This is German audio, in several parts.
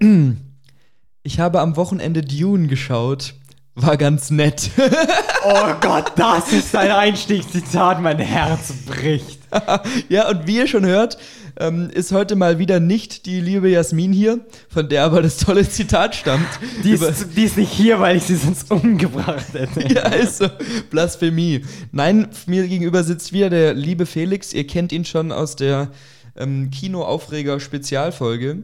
Ich habe am Wochenende Dune geschaut. War ganz nett. Oh Gott, das ist ein Einstiegszitat, mein Herz bricht. ja, und wie ihr schon hört, ähm, ist heute mal wieder nicht die liebe Jasmin hier, von der aber das tolle Zitat stammt. Die ist, die ist nicht hier, weil ich sie sonst umgebracht hätte. ja, ist so. Blasphemie. Nein, mir gegenüber sitzt wieder der liebe Felix. Ihr kennt ihn schon aus der ähm, Kino-Aufreger-Spezialfolge.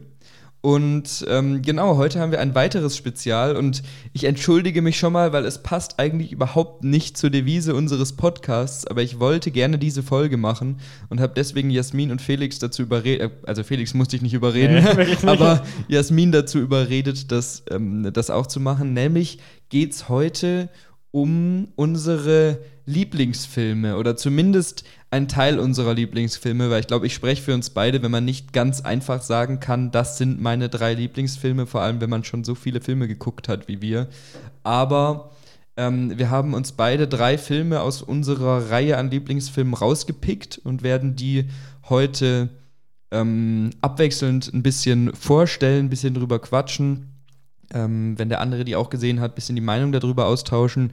Und ähm, genau, heute haben wir ein weiteres Spezial und ich entschuldige mich schon mal, weil es passt eigentlich überhaupt nicht zur Devise unseres Podcasts, aber ich wollte gerne diese Folge machen und habe deswegen Jasmin und Felix dazu überredet, äh, also Felix musste ich nicht überreden, nee, aber Jasmin dazu überredet, das, ähm, das auch zu machen. Nämlich geht es heute um unsere Lieblingsfilme oder zumindest ein Teil unserer Lieblingsfilme, weil ich glaube, ich spreche für uns beide, wenn man nicht ganz einfach sagen kann, das sind meine drei Lieblingsfilme, vor allem wenn man schon so viele Filme geguckt hat wie wir. Aber ähm, wir haben uns beide drei Filme aus unserer Reihe an Lieblingsfilmen rausgepickt und werden die heute ähm, abwechselnd ein bisschen vorstellen, ein bisschen drüber quatschen. Ähm, wenn der andere die auch gesehen hat, ein bisschen die Meinung darüber austauschen.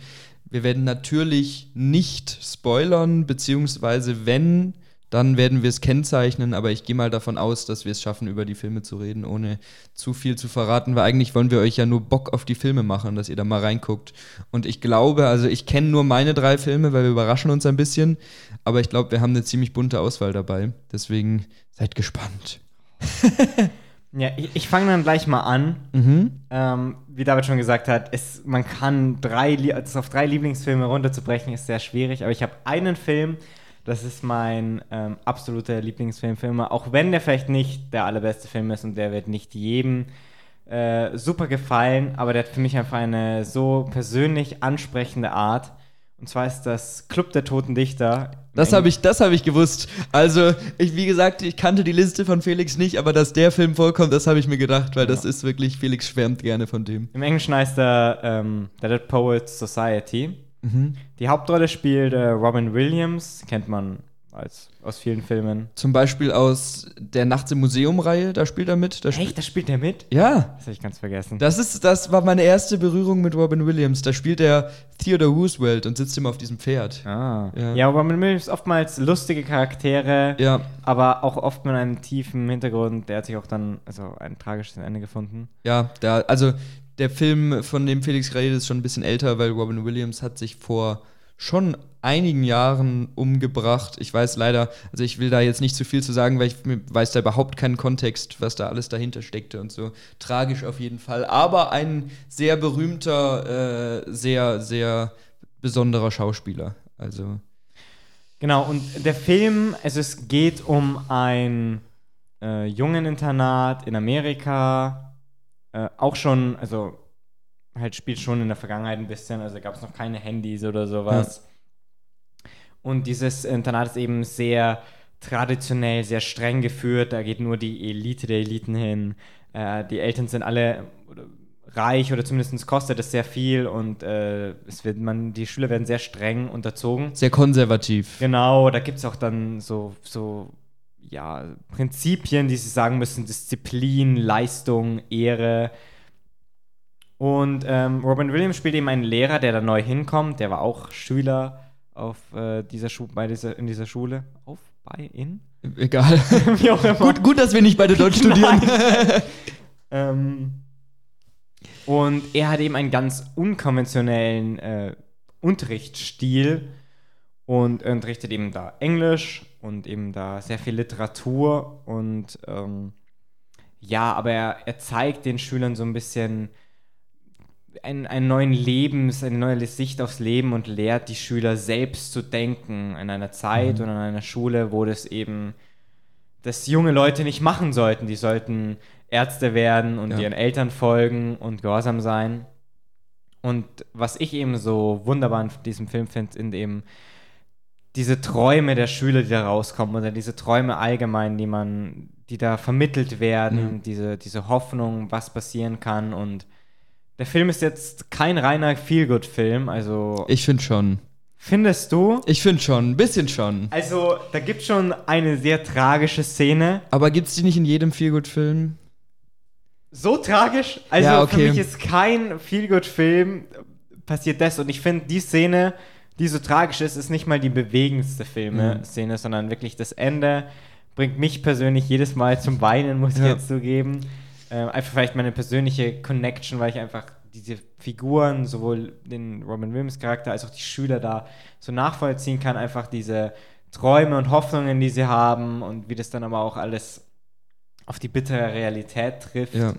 Wir werden natürlich nicht spoilern, beziehungsweise wenn, dann werden wir es kennzeichnen, aber ich gehe mal davon aus, dass wir es schaffen, über die Filme zu reden, ohne zu viel zu verraten, weil eigentlich wollen wir euch ja nur Bock auf die Filme machen, dass ihr da mal reinguckt. Und ich glaube, also ich kenne nur meine drei Filme, weil wir überraschen uns ein bisschen, aber ich glaube, wir haben eine ziemlich bunte Auswahl dabei. Deswegen seid gespannt. Ja, ich, ich fange dann gleich mal an. Mhm. Ähm, wie David schon gesagt hat, es, man kann drei, das auf drei Lieblingsfilme runterzubrechen, ist sehr schwierig. Aber ich habe einen Film, das ist mein ähm, absoluter Lieblingsfilm für immer. Auch wenn der vielleicht nicht der allerbeste Film ist und der wird nicht jedem äh, super gefallen, aber der hat für mich einfach eine so persönlich ansprechende Art. Und zwar ist das Club der Toten Dichter. Das habe ich, hab ich gewusst. Also, ich, wie gesagt, ich kannte die Liste von Felix nicht, aber dass der Film vorkommt, das habe ich mir gedacht, weil ja. das ist wirklich, Felix schwärmt gerne von dem. Im Englischen heißt er ähm, The Dead Poets Society. Mhm. Die Hauptrolle spielt äh, Robin Williams, kennt man als aus vielen Filmen. Zum Beispiel aus der Nachts im Museum-Reihe, da spielt er mit. Da Echt, da spielt er mit? Ja. Das habe ich ganz vergessen. Das, ist, das war meine erste Berührung mit Robin Williams. Da spielt er Theodore Roosevelt und sitzt immer auf diesem Pferd. Ah. Ja, ja Robin Williams oftmals lustige Charaktere, ja. aber auch oft mit einem tiefen Hintergrund. Der hat sich auch dann also ein tragisches Ende gefunden. Ja, der, also der Film, von dem Felix redet, ist schon ein bisschen älter, weil Robin Williams hat sich vor schon einigen Jahren umgebracht. Ich weiß leider, also ich will da jetzt nicht zu viel zu sagen, weil ich weiß da überhaupt keinen Kontext, was da alles dahinter steckte und so. Tragisch auf jeden Fall. Aber ein sehr berühmter, äh, sehr, sehr besonderer Schauspieler. Also. Genau, und der Film, also es geht um ein äh, Jungeninternat in Amerika. Äh, auch schon, also halt spielt schon in der Vergangenheit ein bisschen, also gab es noch keine Handys oder sowas. Ja. Und dieses Internat ist eben sehr traditionell, sehr streng geführt. Da geht nur die Elite der Eliten hin. Äh, die Eltern sind alle reich oder zumindest kostet es sehr viel und äh, es wird man, die Schüler werden sehr streng unterzogen. Sehr konservativ. Genau, da gibt es auch dann so, so ja, Prinzipien, die sie sagen müssen: Disziplin, Leistung, Ehre. Und ähm, Robin Williams spielt eben einen Lehrer, der da neu hinkommt. Der war auch Schüler auf äh, dieser Schu bei dieser, in dieser Schule. Auf, bei, in? Egal. Wie auch immer. gut, gut, dass wir nicht beide dort studieren. ähm, und er hat eben einen ganz unkonventionellen äh, Unterrichtsstil und unterrichtet eben da Englisch und eben da sehr viel Literatur und ähm, ja, aber er, er zeigt den Schülern so ein bisschen einen, einen neuen Lebens, eine neue Sicht aufs Leben und lehrt die Schüler selbst zu denken in einer Zeit mhm. und an einer Schule, wo das eben das junge Leute nicht machen sollten. Die sollten Ärzte werden und ja. ihren Eltern folgen und gehorsam sein. Und was ich eben so wunderbar in diesem Film finde, in dem diese Träume der Schüler, die da rauskommen, oder diese Träume allgemein, die man, die da vermittelt werden, mhm. diese, diese Hoffnung, was passieren kann und der Film ist jetzt kein reiner Feelgood-Film, also. Ich finde schon. Findest du? Ich finde schon, ein bisschen schon. Also, da gibt es schon eine sehr tragische Szene. Aber gibt es die nicht in jedem Feelgood-Film? so tragisch. Also Ja, okay. für mich ist kein Feelgood-Film passiert das. Und ich finde, die Szene, die so tragisch ist, ist nicht mal die bewegendste Filme-Szene, sondern wirklich das Ende bringt mich persönlich jedes Mal zum Weinen, muss ich Ja. jetzt zugeben. Ähm, einfach vielleicht meine persönliche Connection, weil ich einfach diese Figuren, sowohl den Robin Williams Charakter als auch die Schüler da so nachvollziehen kann, einfach diese Träume und Hoffnungen, die sie haben und wie das dann aber auch alles auf die bittere Realität trifft. Ja.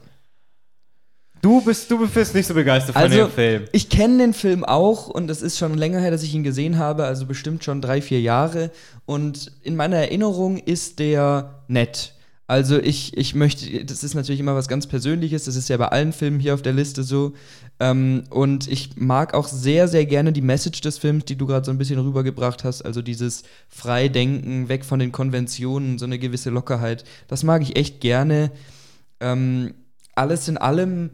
Du bist, du bist nicht so begeistert von Also, dem Film. ich kenne den Film auch und es ist schon länger her, dass ich ihn gesehen habe, also bestimmt schon drei, vier Jahre. Und in meiner Erinnerung ist der nett. Also ich, ich möchte, das ist natürlich immer was ganz Persönliches, das ist ja bei allen Filmen hier auf der Liste so. Ähm, und ich mag auch sehr, sehr gerne die Message des Films, die du gerade so ein bisschen rübergebracht hast. Also dieses Freidenken, weg von den Konventionen, so eine gewisse Lockerheit. Das mag ich echt gerne. Ähm, alles in allem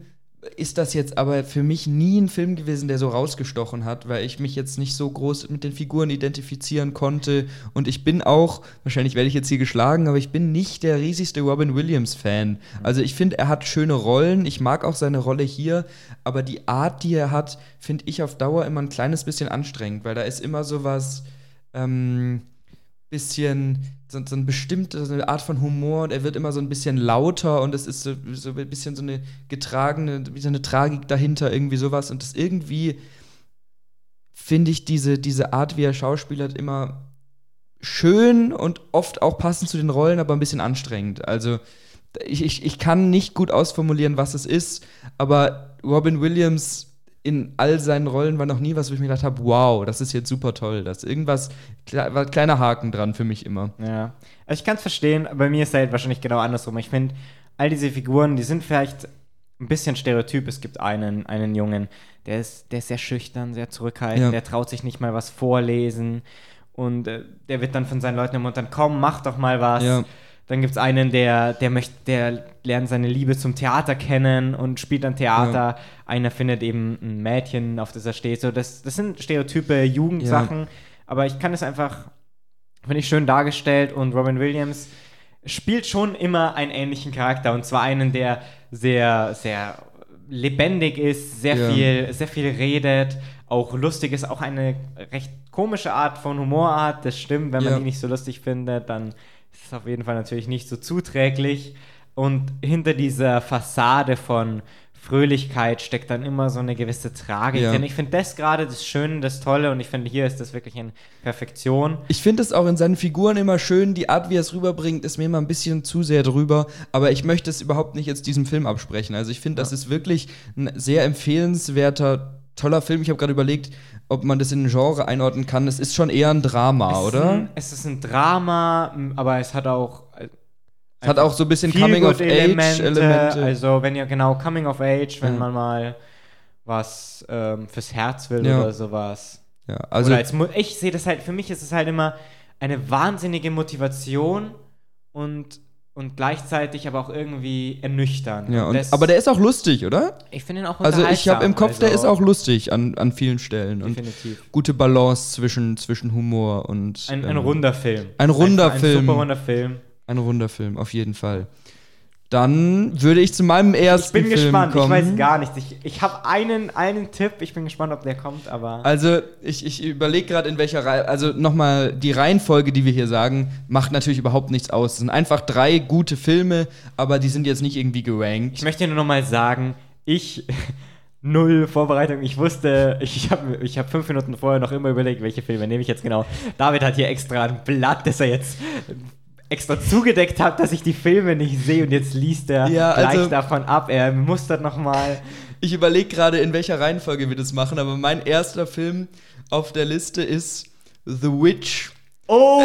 ist das jetzt aber für mich nie ein Film gewesen, der so rausgestochen hat, weil ich mich jetzt nicht so groß mit den Figuren identifizieren konnte. Und ich bin auch, wahrscheinlich werde ich jetzt hier geschlagen, aber ich bin nicht der riesigste Robin Williams-Fan. Also ich finde, er hat schöne Rollen, ich mag auch seine Rolle hier, aber die Art, die er hat, finde ich auf Dauer immer ein kleines bisschen anstrengend, weil da ist immer so was. Ähm, bisschen so, so ein bestimmte so eine Art von Humor und er wird immer so ein bisschen lauter und es ist so, so ein bisschen so eine getragene, wie so eine Tragik dahinter, irgendwie sowas. Und das irgendwie finde ich diese, diese Art, wie er schauspielert, immer schön und oft auch passend zu den Rollen, aber ein bisschen anstrengend. Also ich, ich, ich kann nicht gut ausformulieren, was es ist, aber Robin Williams in all seinen Rollen war noch nie was, wo ich mir gedacht habe, wow, das ist jetzt super toll. Das ist irgendwas, kle war ein kleiner Haken dran für mich immer. Ja. Also ich kann es verstehen, bei mir ist es halt wahrscheinlich genau andersrum. Ich finde, all diese Figuren, die sind vielleicht ein bisschen stereotyp. Es gibt einen, einen Jungen, der ist, der ist sehr schüchtern, sehr zurückhaltend, Ja. der traut sich nicht mal was vorlesen. Und äh, der wird dann von seinen Leuten im dann komm, mach doch mal was. Ja. Dann gibt es einen, der, der möchte, der lernt seine Liebe zum Theater kennen und spielt dann Theater. Einer findet eben ein Mädchen, auf das er steht. So, das, das sind stereotype Jugendsachen. Aber ich kann es einfach, finde ich, schön dargestellt und Robin Williams spielt schon immer einen ähnlichen Charakter und zwar einen, der sehr, sehr lebendig ist, sehr Ja. viel, sehr viel redet, auch lustig ist, auch eine recht komische Art von Humorart. Das stimmt, wenn man Ja. die nicht so lustig findet, dann ist es auf jeden Fall natürlich nicht so zuträglich. Und hinter dieser Fassade von Fröhlichkeit steckt dann immer so eine gewisse Tragik. Ja. Denn ich finde das gerade das Schöne, das Tolle und ich finde, hier ist das wirklich in Perfektion. Ich finde es auch in seinen Figuren immer schön, die Art, wie er es rüberbringt, ist mir immer ein bisschen zu sehr drüber. Aber ich möchte es überhaupt nicht jetzt diesem Film absprechen. Also ich finde, das ist wirklich ein sehr empfehlenswerter, toller Film. Ich habe gerade überlegt, ob man das in ein Genre einordnen kann. Es ist schon eher ein Drama, Es oder? Ein, es ist ein Drama, aber es hat auch. äh, Es hat auch so ein bisschen Feel-Good-Elemente, Coming-of-Age-Elemente. Also, wenn ihr genau Coming of Age, wenn Ja. man mal was ähm, fürs Herz will Ja. oder sowas. ja, also als ich sehe das halt, für mich ist es halt immer eine wahnsinnige Motivation und, und gleichzeitig aber auch irgendwie ernüchternd. ja, und, aber der ist auch lustig, oder? ich finde ihn auch Also ich habe im Kopf, unterhaltsam, der ist also auch lustig an, an vielen Stellen. Und Definitiv. gute Balance zwischen, zwischen Humor und. Ein, ein ähm, runder Film. ein runder ein, Film. Ein super runder Film. Ein runder Film, auf jeden Fall. Dann würde ich zu meinem Ich ersten bin Film gespannt, kommen. ich weiß gar nicht. Ich, ich habe einen, einen Tipp, ich bin gespannt, ob der kommt, aber. Also, ich, ich überlege gerade, in welcher Reihe. Also, nochmal, die Reihenfolge, die wir hier sagen, macht natürlich überhaupt nichts aus. Es sind einfach drei gute Filme, aber die sind jetzt nicht irgendwie gerankt. Ich möchte nur noch mal sagen, ich. Null Vorbereitung. Ich wusste, ich habe ich hab fünf Minuten vorher noch immer überlegt, welche Filme nehme ich jetzt genau. David hat hier extra ein Blatt, das er jetzt extra zugedeckt hat, dass ich die Filme nicht sehe und jetzt liest er Ja, gleich also- davon ab. Er mustert noch mal. Ich überlege gerade, in welcher Reihenfolge wir das machen, aber mein erster Film auf der Liste ist The Witch Oh!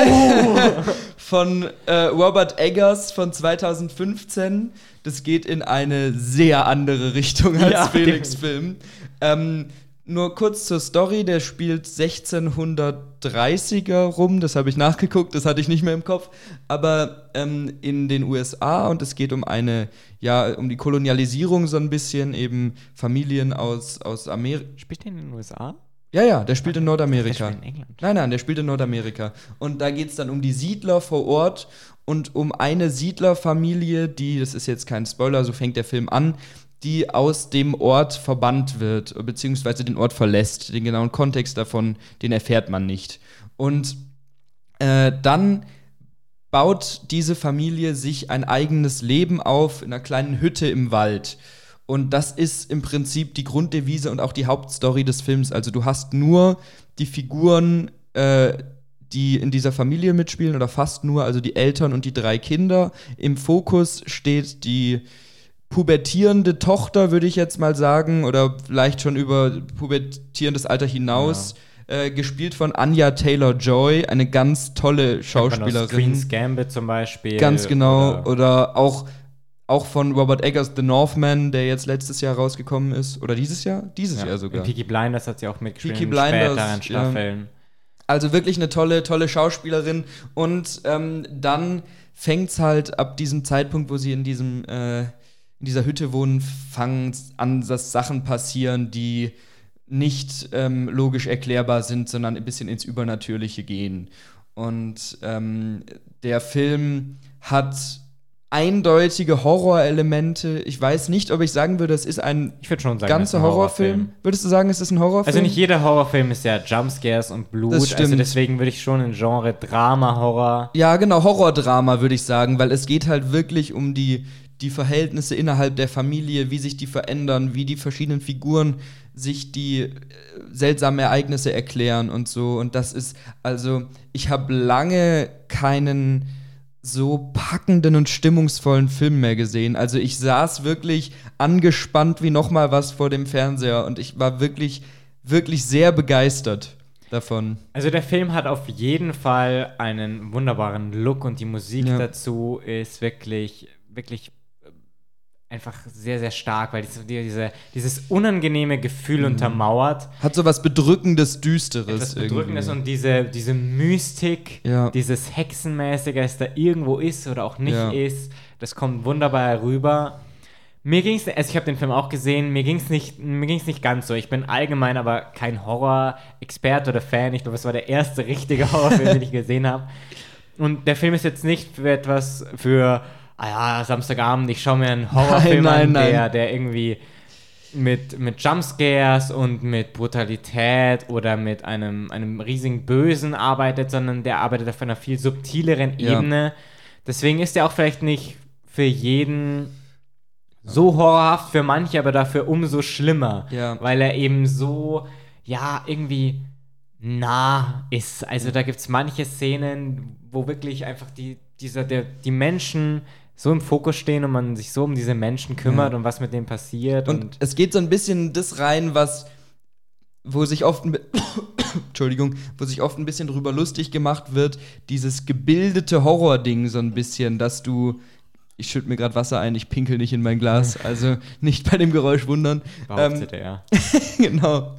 von äh, Robert Eggers von 2015. Das geht in eine sehr andere Richtung als Ja, Felix Film. Ähm, nur kurz zur Story, der spielt 1630er rum, das habe ich nachgeguckt, das hatte ich nicht mehr im Kopf, aber ähm, in den USA und es geht um eine, ja, um die Kolonialisierung so ein bisschen, eben Familien aus, aus Amerika. Spielt der in den USA? Ja, ja, der spielt in Der Nordamerika. spielt in England. Nein, nein, der spielt in Nordamerika. Und da geht es dann um die Siedler vor Ort und um eine Siedlerfamilie, die, das ist jetzt kein Spoiler, so fängt der Film an, die aus dem Ort verbannt wird, beziehungsweise den Ort verlässt. Den genauen Kontext davon, den erfährt man nicht. Und äh, dann baut diese Familie sich ein eigenes Leben auf in einer kleinen Hütte im Wald. Und das ist im Prinzip die Grunddevise und auch die Hauptstory des Films. Also du hast nur die Figuren, äh, die in dieser Familie mitspielen oder fast nur, also die Eltern und die drei Kinder. Im Fokus steht die pubertierende Tochter, würde ich jetzt mal sagen, oder vielleicht schon über pubertierendes Alter hinaus. Ja. Äh, gespielt von Anya Taylor Joy, eine ganz tolle Schauspielerin. Queen's Gambit zum Beispiel. Ganz genau. Oder, oder, auch, auch von Robert Eggers The Northman, der jetzt letztes Jahr rausgekommen ist. Oder dieses Jahr? Dieses ja. Jahr sogar. Peaky Blinders hat sie auch mitgespielt. Peaky Blinders. Späteren Staffeln. Ja. Also wirklich eine tolle, tolle Schauspielerin. Und ähm, dann fängt es halt ab diesem Zeitpunkt, wo sie in diesem äh, in dieser Hütte wohnen, fangen an, dass Sachen passieren, die nicht ähm, logisch erklärbar sind, sondern ein bisschen ins Übernatürliche gehen. Und ähm, der Film hat eindeutige Horrorelemente. Ich weiß nicht, ob ich sagen würde, es ist ein ich schon sagen, ganzer Horrorfilm. Horrorfilm. Würdest du sagen, es ist ein Horrorfilm? Also nicht jeder Horrorfilm ist ja Jumpscares und Blut. Das stimmt. Also deswegen würde ich schon ein Genre Drama, Horror. Ja, genau, Horrordrama würde ich sagen, weil es geht halt wirklich um die die Verhältnisse innerhalb der Familie, wie sich die verändern, wie die verschiedenen Figuren sich die äh, seltsamen Ereignisse erklären und so. Und das ist, also, ich habe lange keinen so packenden und stimmungsvollen Film mehr gesehen. Also ich saß wirklich angespannt wie noch mal was vor dem Fernseher und ich war wirklich, wirklich sehr begeistert davon. Also der Film hat auf jeden Fall einen wunderbaren Look und die Musik ja. dazu ist wirklich, wirklich einfach sehr, sehr stark, weil diese, diese, dieses unangenehme Gefühl mhm. untermauert. Hat so was Bedrückendes, Düsteres. Etwas Bedrückendes irgendwie. und diese, diese Mystik, ja. dieses Hexenmäßige, das da irgendwo ist oder auch nicht ja. ist, das kommt wunderbar herüber. Mir ging es, also ich habe den Film auch gesehen, mir ging es nicht, nicht ganz so. Ich bin allgemein aber kein Horror-Experte oder Fan. Ich glaube, es war der erste richtige Horrorfilm, den ich gesehen habe. Und der Film ist jetzt nicht für etwas für ah ja, Samstagabend, ich schaue mir einen Horrorfilm nein, an, nein, der, der irgendwie mit, mit Jumpscares und mit Brutalität oder mit einem, einem riesigen Bösen arbeitet, sondern der arbeitet auf einer viel subtileren Ebene. Ja. Deswegen ist er auch vielleicht nicht für jeden so horrorhaft, für manche aber dafür umso schlimmer, ja. weil er eben so, ja, irgendwie nah ist. Also da gibt es manche Szenen, wo wirklich einfach die, dieser, der, die Menschen so im Fokus stehen und man sich so um diese Menschen kümmert ja. und was mit denen passiert. Und, und, es geht so ein bisschen das rein, was wo sich oft ein Entschuldigung, wo sich oft ein bisschen drüber lustig gemacht wird, dieses gebildete Horror-Ding so ein bisschen, dass du ich schütte mir gerade Wasser ein, ich pinkel nicht in mein Glas, also nicht bei dem Geräusch wundern. Ähm, er. genau.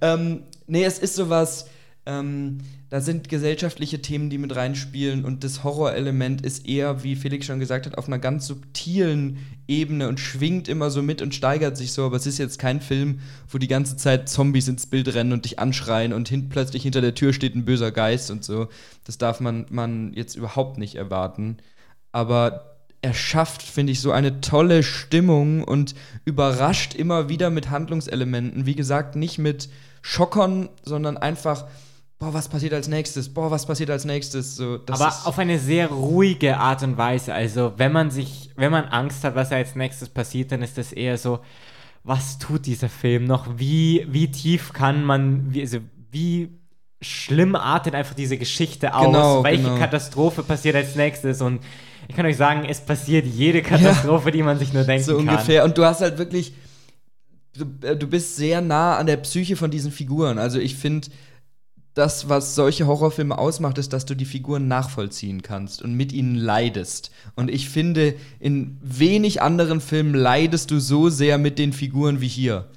Ähm, nee, es ist sowas, ähm, da sind gesellschaftliche Themen, die mit reinspielen und das Horrorelement ist eher, wie Felix schon gesagt hat, auf einer ganz subtilen Ebene und schwingt immer so mit und steigert sich so, aber es ist jetzt kein Film, wo die ganze Zeit Zombies ins Bild rennen und dich anschreien und hin plötzlich hinter der Tür steht ein böser Geist und so. Das darf man, man jetzt überhaupt nicht erwarten. Aber er schafft, finde ich, so eine tolle Stimmung und überrascht immer wieder mit Handlungselementen. Wie gesagt, nicht mit Schockern, sondern einfach boah, was passiert als nächstes? Boah, was passiert als nächstes? So, Aber auf eine sehr ruhige Art und Weise. Also, wenn man sich, wenn man Angst hat, was als nächstes passiert, dann ist das eher so, was tut dieser Film noch? Wie, wie tief kann man, wie, also, wie schlimm artet einfach diese Geschichte aus? Genau, Welche genau. Katastrophe passiert als nächstes? Und ich kann euch sagen, es passiert jede Katastrophe, ja, die man sich nur denken so kann. So ungefähr. Und du hast halt wirklich, du, äh, du bist sehr nah an der Psyche von diesen Figuren. Also ich finde, das, was solche Horrorfilme ausmacht, ist, dass du die Figuren nachvollziehen kannst und mit ihnen leidest. Und ich finde, in wenig anderen Filmen leidest du so sehr mit den Figuren wie hier.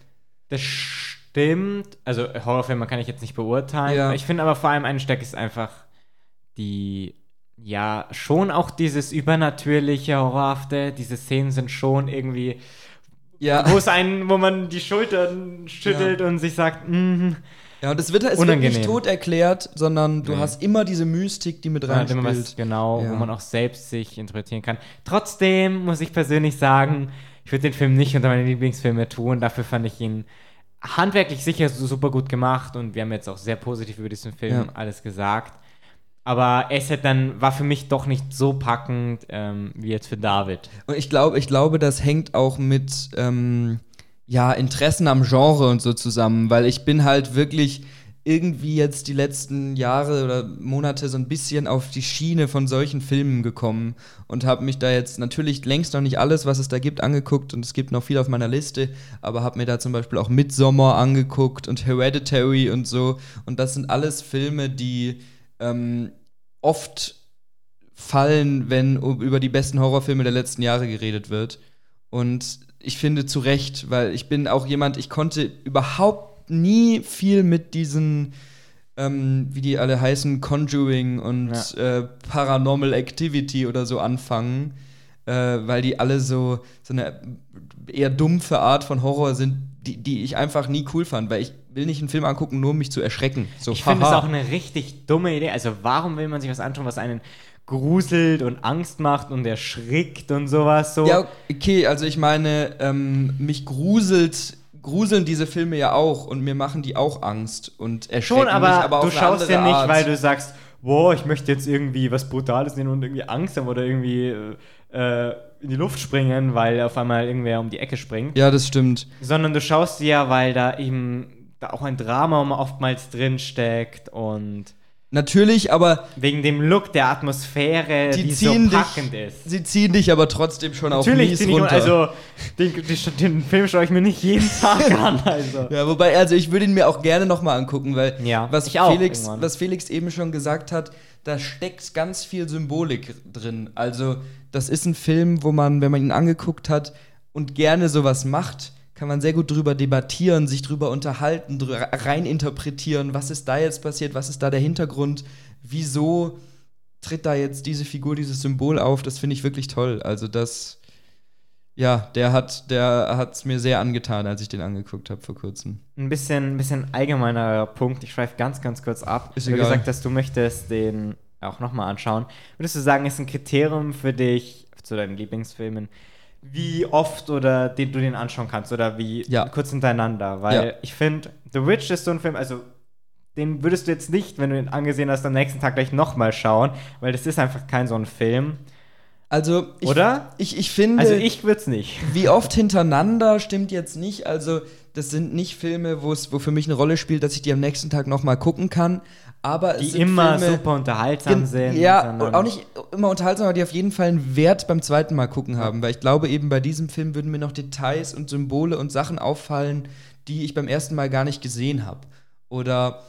Das stimmt. Also Horrorfilme kann ich jetzt nicht beurteilen. Ja. Ich finde aber vor allem eine Stärke ist einfach die, ja, schon auch dieses übernatürliche, horrorhafte. Diese Szenen sind schon irgendwie, ja. wo es einen, wo man die Schultern schüttelt ja. und sich sagt, mm, Ja, und es wird, Unangenehm. nicht tot erklärt, sondern du Nee. hast immer diese Mystik, die mit Man hat immer was reinspielt. genau, Ja. wo man auch selbst sich interpretieren kann. Trotzdem muss ich persönlich sagen, ich würde den Film nicht unter meine Lieblingsfilme tun. Dafür fand ich ihn handwerklich sicher super gut gemacht und wir haben jetzt auch sehr positiv über diesen Film Ja. alles gesagt. Aber es hat dann, war für mich doch nicht so packend ähm, wie jetzt für David. Und ich glaube, ich glaube, das hängt auch mit ähm, ja, Interessen am Genre und so zusammen, weil ich bin halt wirklich irgendwie jetzt die letzten Jahre oder Monate so ein bisschen auf die Schiene von solchen Filmen gekommen und habe mich da jetzt natürlich längst noch nicht alles, was es da gibt, angeguckt und es gibt noch viel auf meiner Liste, aber habe mir da zum Beispiel auch Midsommar angeguckt und Hereditary und so und das sind alles Filme, die ähm, oft fallen, wenn über die besten Horrorfilme der letzten Jahre geredet wird. Und ich finde zu Recht, weil ich bin auch jemand, ich konnte überhaupt nie viel mit diesen, ähm, wie die alle heißen, Conjuring und äh, Paranormal Activity oder so anfangen, äh, weil die alle so, so eine eher dumpfe Art von Horror sind, die, die ich einfach nie cool fand, weil ich will nicht einen Film angucken, nur um mich zu erschrecken. So, Ich finde es auch eine richtig dumme Idee. Also warum will man sich was anschauen, was einen gruselt und Angst macht und erschrickt und sowas so? Ja, okay, also ich meine, ähm, mich gruselt, gruseln diese Filme ja auch und mir machen die auch Angst und erschrecken Schon, aber, mich, aber du schaust ja nicht, Art. weil du sagst, boah, ich möchte jetzt irgendwie was Brutales sehen und irgendwie Angst haben oder irgendwie äh, in die Luft springen, weil auf einmal irgendwer um die Ecke springt. Ja, das stimmt. Sondern du schaust ja, weil da eben da auch ein Drama oftmals drin steckt und Natürlich, aber wegen dem Look der Atmosphäre, die, die so ziehen dich, packend ist. sie ziehen dich aber trotzdem schon Natürlich, mies zieh nicht, runter. also den, den, Film schaue ich mir nicht jeden Tag an. Also. ja, wobei, also ich würde ihn mir auch gerne nochmal angucken, weil Ja, was, ich auch Felix, irgendwann. was Felix eben schon gesagt hat, da steckt ganz viel Symbolik drin. Also, das ist ein Film, wo man, wenn man ihn angeguckt hat und gerne sowas macht, kann man sehr gut drüber debattieren, sich drüber unterhalten, drüber reininterpretieren, was ist da jetzt passiert, was ist da der Hintergrund, wieso tritt da jetzt diese Figur, dieses Symbol auf, das finde ich wirklich toll. Also das, ja, der hat, der hat's mir sehr angetan, als ich den angeguckt habe vor kurzem. Ein bisschen, ein bisschen allgemeiner Punkt. Ich schweife ganz, ganz kurz ab. Ist du egal. gesagt hast, du möchtest den auch nochmal anschauen. Würdest du sagen, ist ein Kriterium für dich, zu deinen Lieblingsfilmen, wie oft oder den du den anschauen kannst oder wie Ja. kurz hintereinander? Weil Ja. ich finde, The Witch ist so ein Film, also den würdest du jetzt nicht, wenn du ihn angesehen hast, am nächsten Tag gleich nochmal schauen, weil das ist einfach kein so ein Film. Also, ich, Oder? Ich, ich finde, Also ich würde es nicht. wie oft hintereinander stimmt jetzt nicht. Also, das sind nicht Filme, wo es wo für mich eine Rolle spielt, dass ich die am nächsten Tag nochmal gucken kann. Aber es Die immer Filme, super unterhaltsam sind. Ja, auch nicht immer unterhaltsam, aber die auf jeden Fall einen Wert beim zweiten Mal gucken haben. Weil ich glaube, eben bei diesem Film würden mir noch Details und Symbole und Sachen auffallen, die ich beim ersten Mal gar nicht gesehen habe. Oder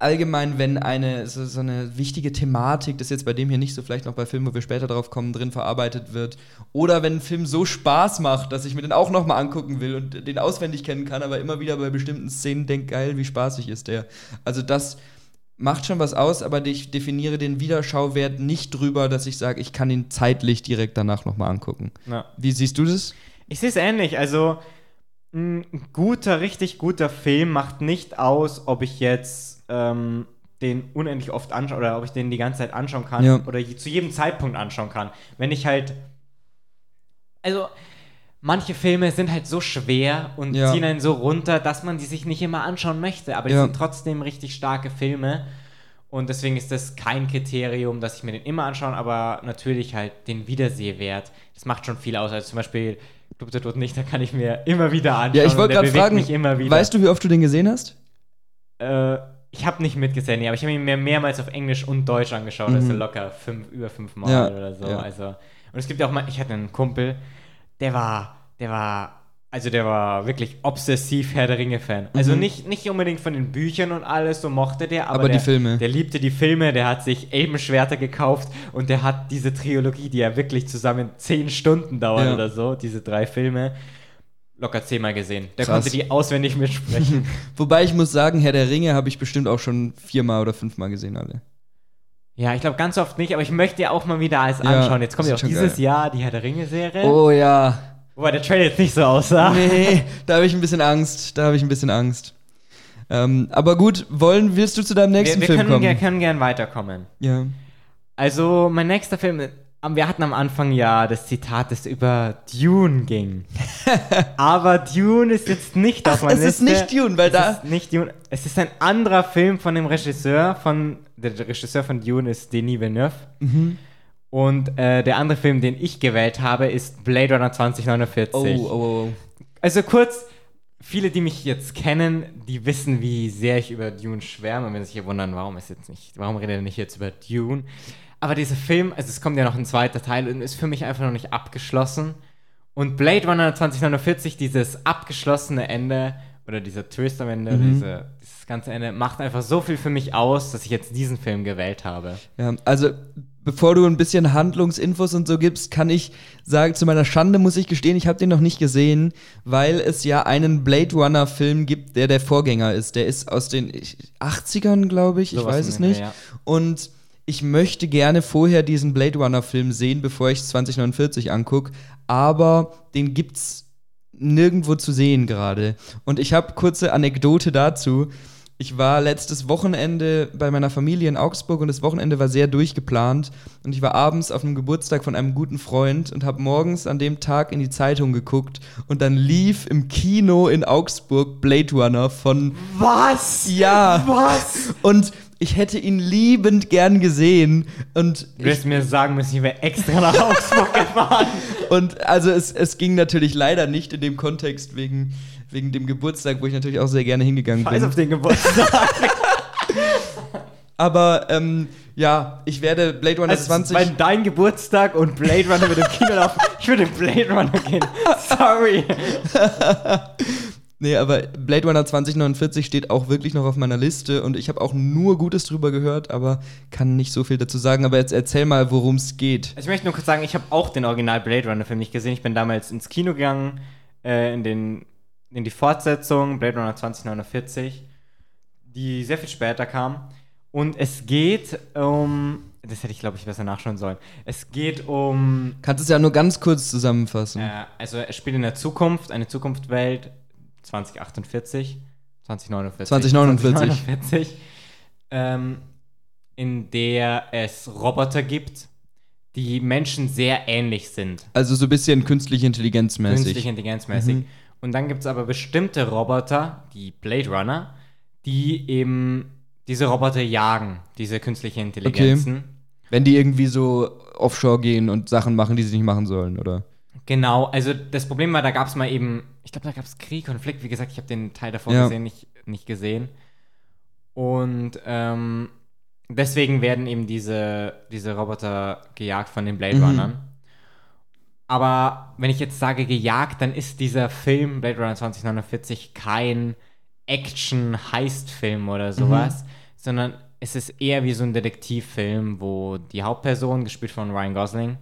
allgemein, wenn eine so, so eine wichtige Thematik, das jetzt bei dem hier nicht so, vielleicht noch bei Filmen, wo wir später drauf kommen, drin verarbeitet wird. Oder wenn ein Film so Spaß macht, dass ich mir den auch noch mal angucken will und den auswendig kennen kann, aber immer wieder bei bestimmten Szenen denke, geil, wie spaßig ist der. Also das macht schon was aus, aber ich definiere den Wiederschauwert nicht drüber, dass ich sage, ich kann ihn zeitlich direkt danach noch mal angucken. Ja. Wie siehst du das? Ich sehe es ähnlich. Also, ein guter, richtig guter Film macht nicht aus, ob ich jetzt ähm, den unendlich oft anschaue oder ob ich den die ganze Zeit anschauen kann Ja. oder zu jedem Zeitpunkt anschauen kann. Wenn ich halt. Also, manche Filme sind halt so schwer und Ja. ziehen einen so runter, dass man die sich nicht immer anschauen möchte. Aber die Ja. sind trotzdem richtig starke Filme. Und deswegen ist das kein Kriterium, dass ich mir den immer anschaue, aber natürlich halt den Wiedersehwert. Das macht schon viel aus. Also zum Beispiel Club der Toten nicht, da kann ich mir immer wieder anschauen. Ja, ich wollte gerade fragen, weißt du, wie oft du den gesehen hast? Äh, ich habe nicht mitgesehen, nee, aber ich habe ihn mir mehrmals auf Englisch und Deutsch angeschaut. Also locker fünf, über fünf Mal Mhm. Ja, oder so. Also, und es gibt ja auch mal, ich hatte einen Kumpel, der war, der war, also der war wirklich obsessiv Herr der Ringe-Fan. Also nicht, nicht unbedingt von den Büchern und alles, so mochte der, aber, Mhm. Aber die der, Filme. Der liebte die Filme, der hat sich Elbenschwerter gekauft und der hat diese Trilogie, die ja wirklich zusammen zehn Stunden dauert Ja. oder so, diese drei Filme, locker zehnmal gesehen. Der Krass. konnte die auswendig mitsprechen. Wobei ich muss sagen, Herr der Ringe habe ich bestimmt auch schon viermal oder fünfmal gesehen, alle. Ja, ich glaube ganz oft nicht, aber ich möchte ja auch mal wieder alles anschauen. Jetzt kommt ja auch dieses geil. Jahr die Herr der Ringe-Serie. Oh ja. Wobei der Trailer jetzt nicht so aussah. Nee, da habe ich ein bisschen Angst. Da habe ich ein bisschen Angst. Ähm, aber gut, wollen, willst du zu deinem nächsten Wir, wir Film können, kommen? wir können gern weiterkommen. ja. Also, mein nächster Film, wir hatten am Anfang ja das Zitat, das über Dune ging. Aber Dune ist jetzt nicht auf Ach, meiner es ist Liste. nicht Dune, weil es da- Ist nicht Dune. Es ist ein anderer Film von dem Regisseur von. Der Regisseur von Dune ist Denis Villeneuve. Mhm. Und äh, der andere Film, den ich gewählt habe, ist Blade Runner 2049. Oh, oh, oh. Also kurz, viele, die mich jetzt kennen, die wissen, wie sehr ich über Dune schwärme und wenn sich hier wundern, warum ist jetzt nicht, warum redet er nicht jetzt über Dune? Aber dieser Film, also es kommt ja noch ein zweiter Teil und ist für mich einfach noch nicht abgeschlossen. Und Blade Runner 2049, dieses abgeschlossene Ende oder dieser Twist am Ende, Mhm. diese, dieses ganze Ende, macht einfach so viel für mich aus, dass ich jetzt diesen Film gewählt habe. Ja, also bevor du ein bisschen Handlungsinfos und so gibst, kann ich sagen, zu meiner Schande muss ich gestehen, ich habe den noch nicht gesehen, weil es ja einen Blade Runner Film gibt, der der Vorgänger ist. Der ist aus den 80ern, glaube ich, ich Sowas weiß es nicht. Ja. Und ich möchte gerne vorher diesen Blade Runner Film sehen, bevor ich 2049 angucke, aber den gibt's nirgendwo zu sehen gerade. Und ich habe kurze Anekdote dazu. Ich war letztes Wochenende bei meiner Familie in Augsburg und das Wochenende war sehr durchgeplant. Und ich war abends auf einem Geburtstag von einem guten Freund und habe morgens an dem Tag in die Zeitung geguckt und dann lief im Kino in Augsburg Blade Runner von Was? ja Was? und ich hätte ihn liebend gern gesehen und Du wirst mir sagen müssen, ich wäre extra nach Augsburg gefahren. Und also es, es ging natürlich leider nicht in dem Kontext wegen, wegen dem Geburtstag, wo ich natürlich auch sehr gerne hingegangen Scheiß auf bin. den Geburtstag. Aber ähm, ja, ich werde Blade Runner Also, 20. Weil dein Geburtstag und Blade Runner mit dem Kino laufen. Ich würde in Blade Runner gehen. Sorry. Nee, aber Blade Runner 2049 steht auch wirklich noch auf meiner Liste und ich habe auch nur Gutes drüber gehört, aber kann nicht so viel dazu sagen. Aber jetzt erzähl mal, worum es geht. Also ich möchte nur kurz sagen, ich habe auch den Original Blade Runner Film nicht gesehen. Ich bin damals ins Kino gegangen, äh, in, den, in die Fortsetzung Blade Runner 2049, die sehr viel später kam. Und es geht um. Das hätte ich, glaube ich, besser nachschauen sollen. Es geht um. Kannst es ja nur ganz kurz zusammenfassen. Äh, also, es spielt in der Zukunft, eine Zukunftswelt 2048, 2049. 2049. 2049 ähm, in der es Roboter gibt, die Menschen sehr ähnlich sind. Also so ein bisschen künstliche Intelligenz mäßig. Künstliche Intelligenzmäßig. Mhm. Und dann gibt es aber bestimmte Roboter, die Blade Runner, die eben diese Roboter jagen, diese künstliche Intelligenzen. Wenn die irgendwie so offshore gehen und Sachen machen, die sie nicht machen sollen, oder? Genau, also das Problem war, da gab es mal eben, ich glaube, da gab es Krieg, Konflikt. Wie gesagt, ich habe den Teil davor Ja. gesehen, nicht, nicht gesehen. Und ähm, deswegen werden eben diese, diese Roboter gejagt von den Blade Mhm. Runnern. Aber wenn ich jetzt sage gejagt, dann ist dieser Film Blade Runner 2049 kein Action-Heist-Film oder sowas, sondern es ist eher wie so ein Detektivfilm, wo die Hauptperson, gespielt von Ryan Gosling,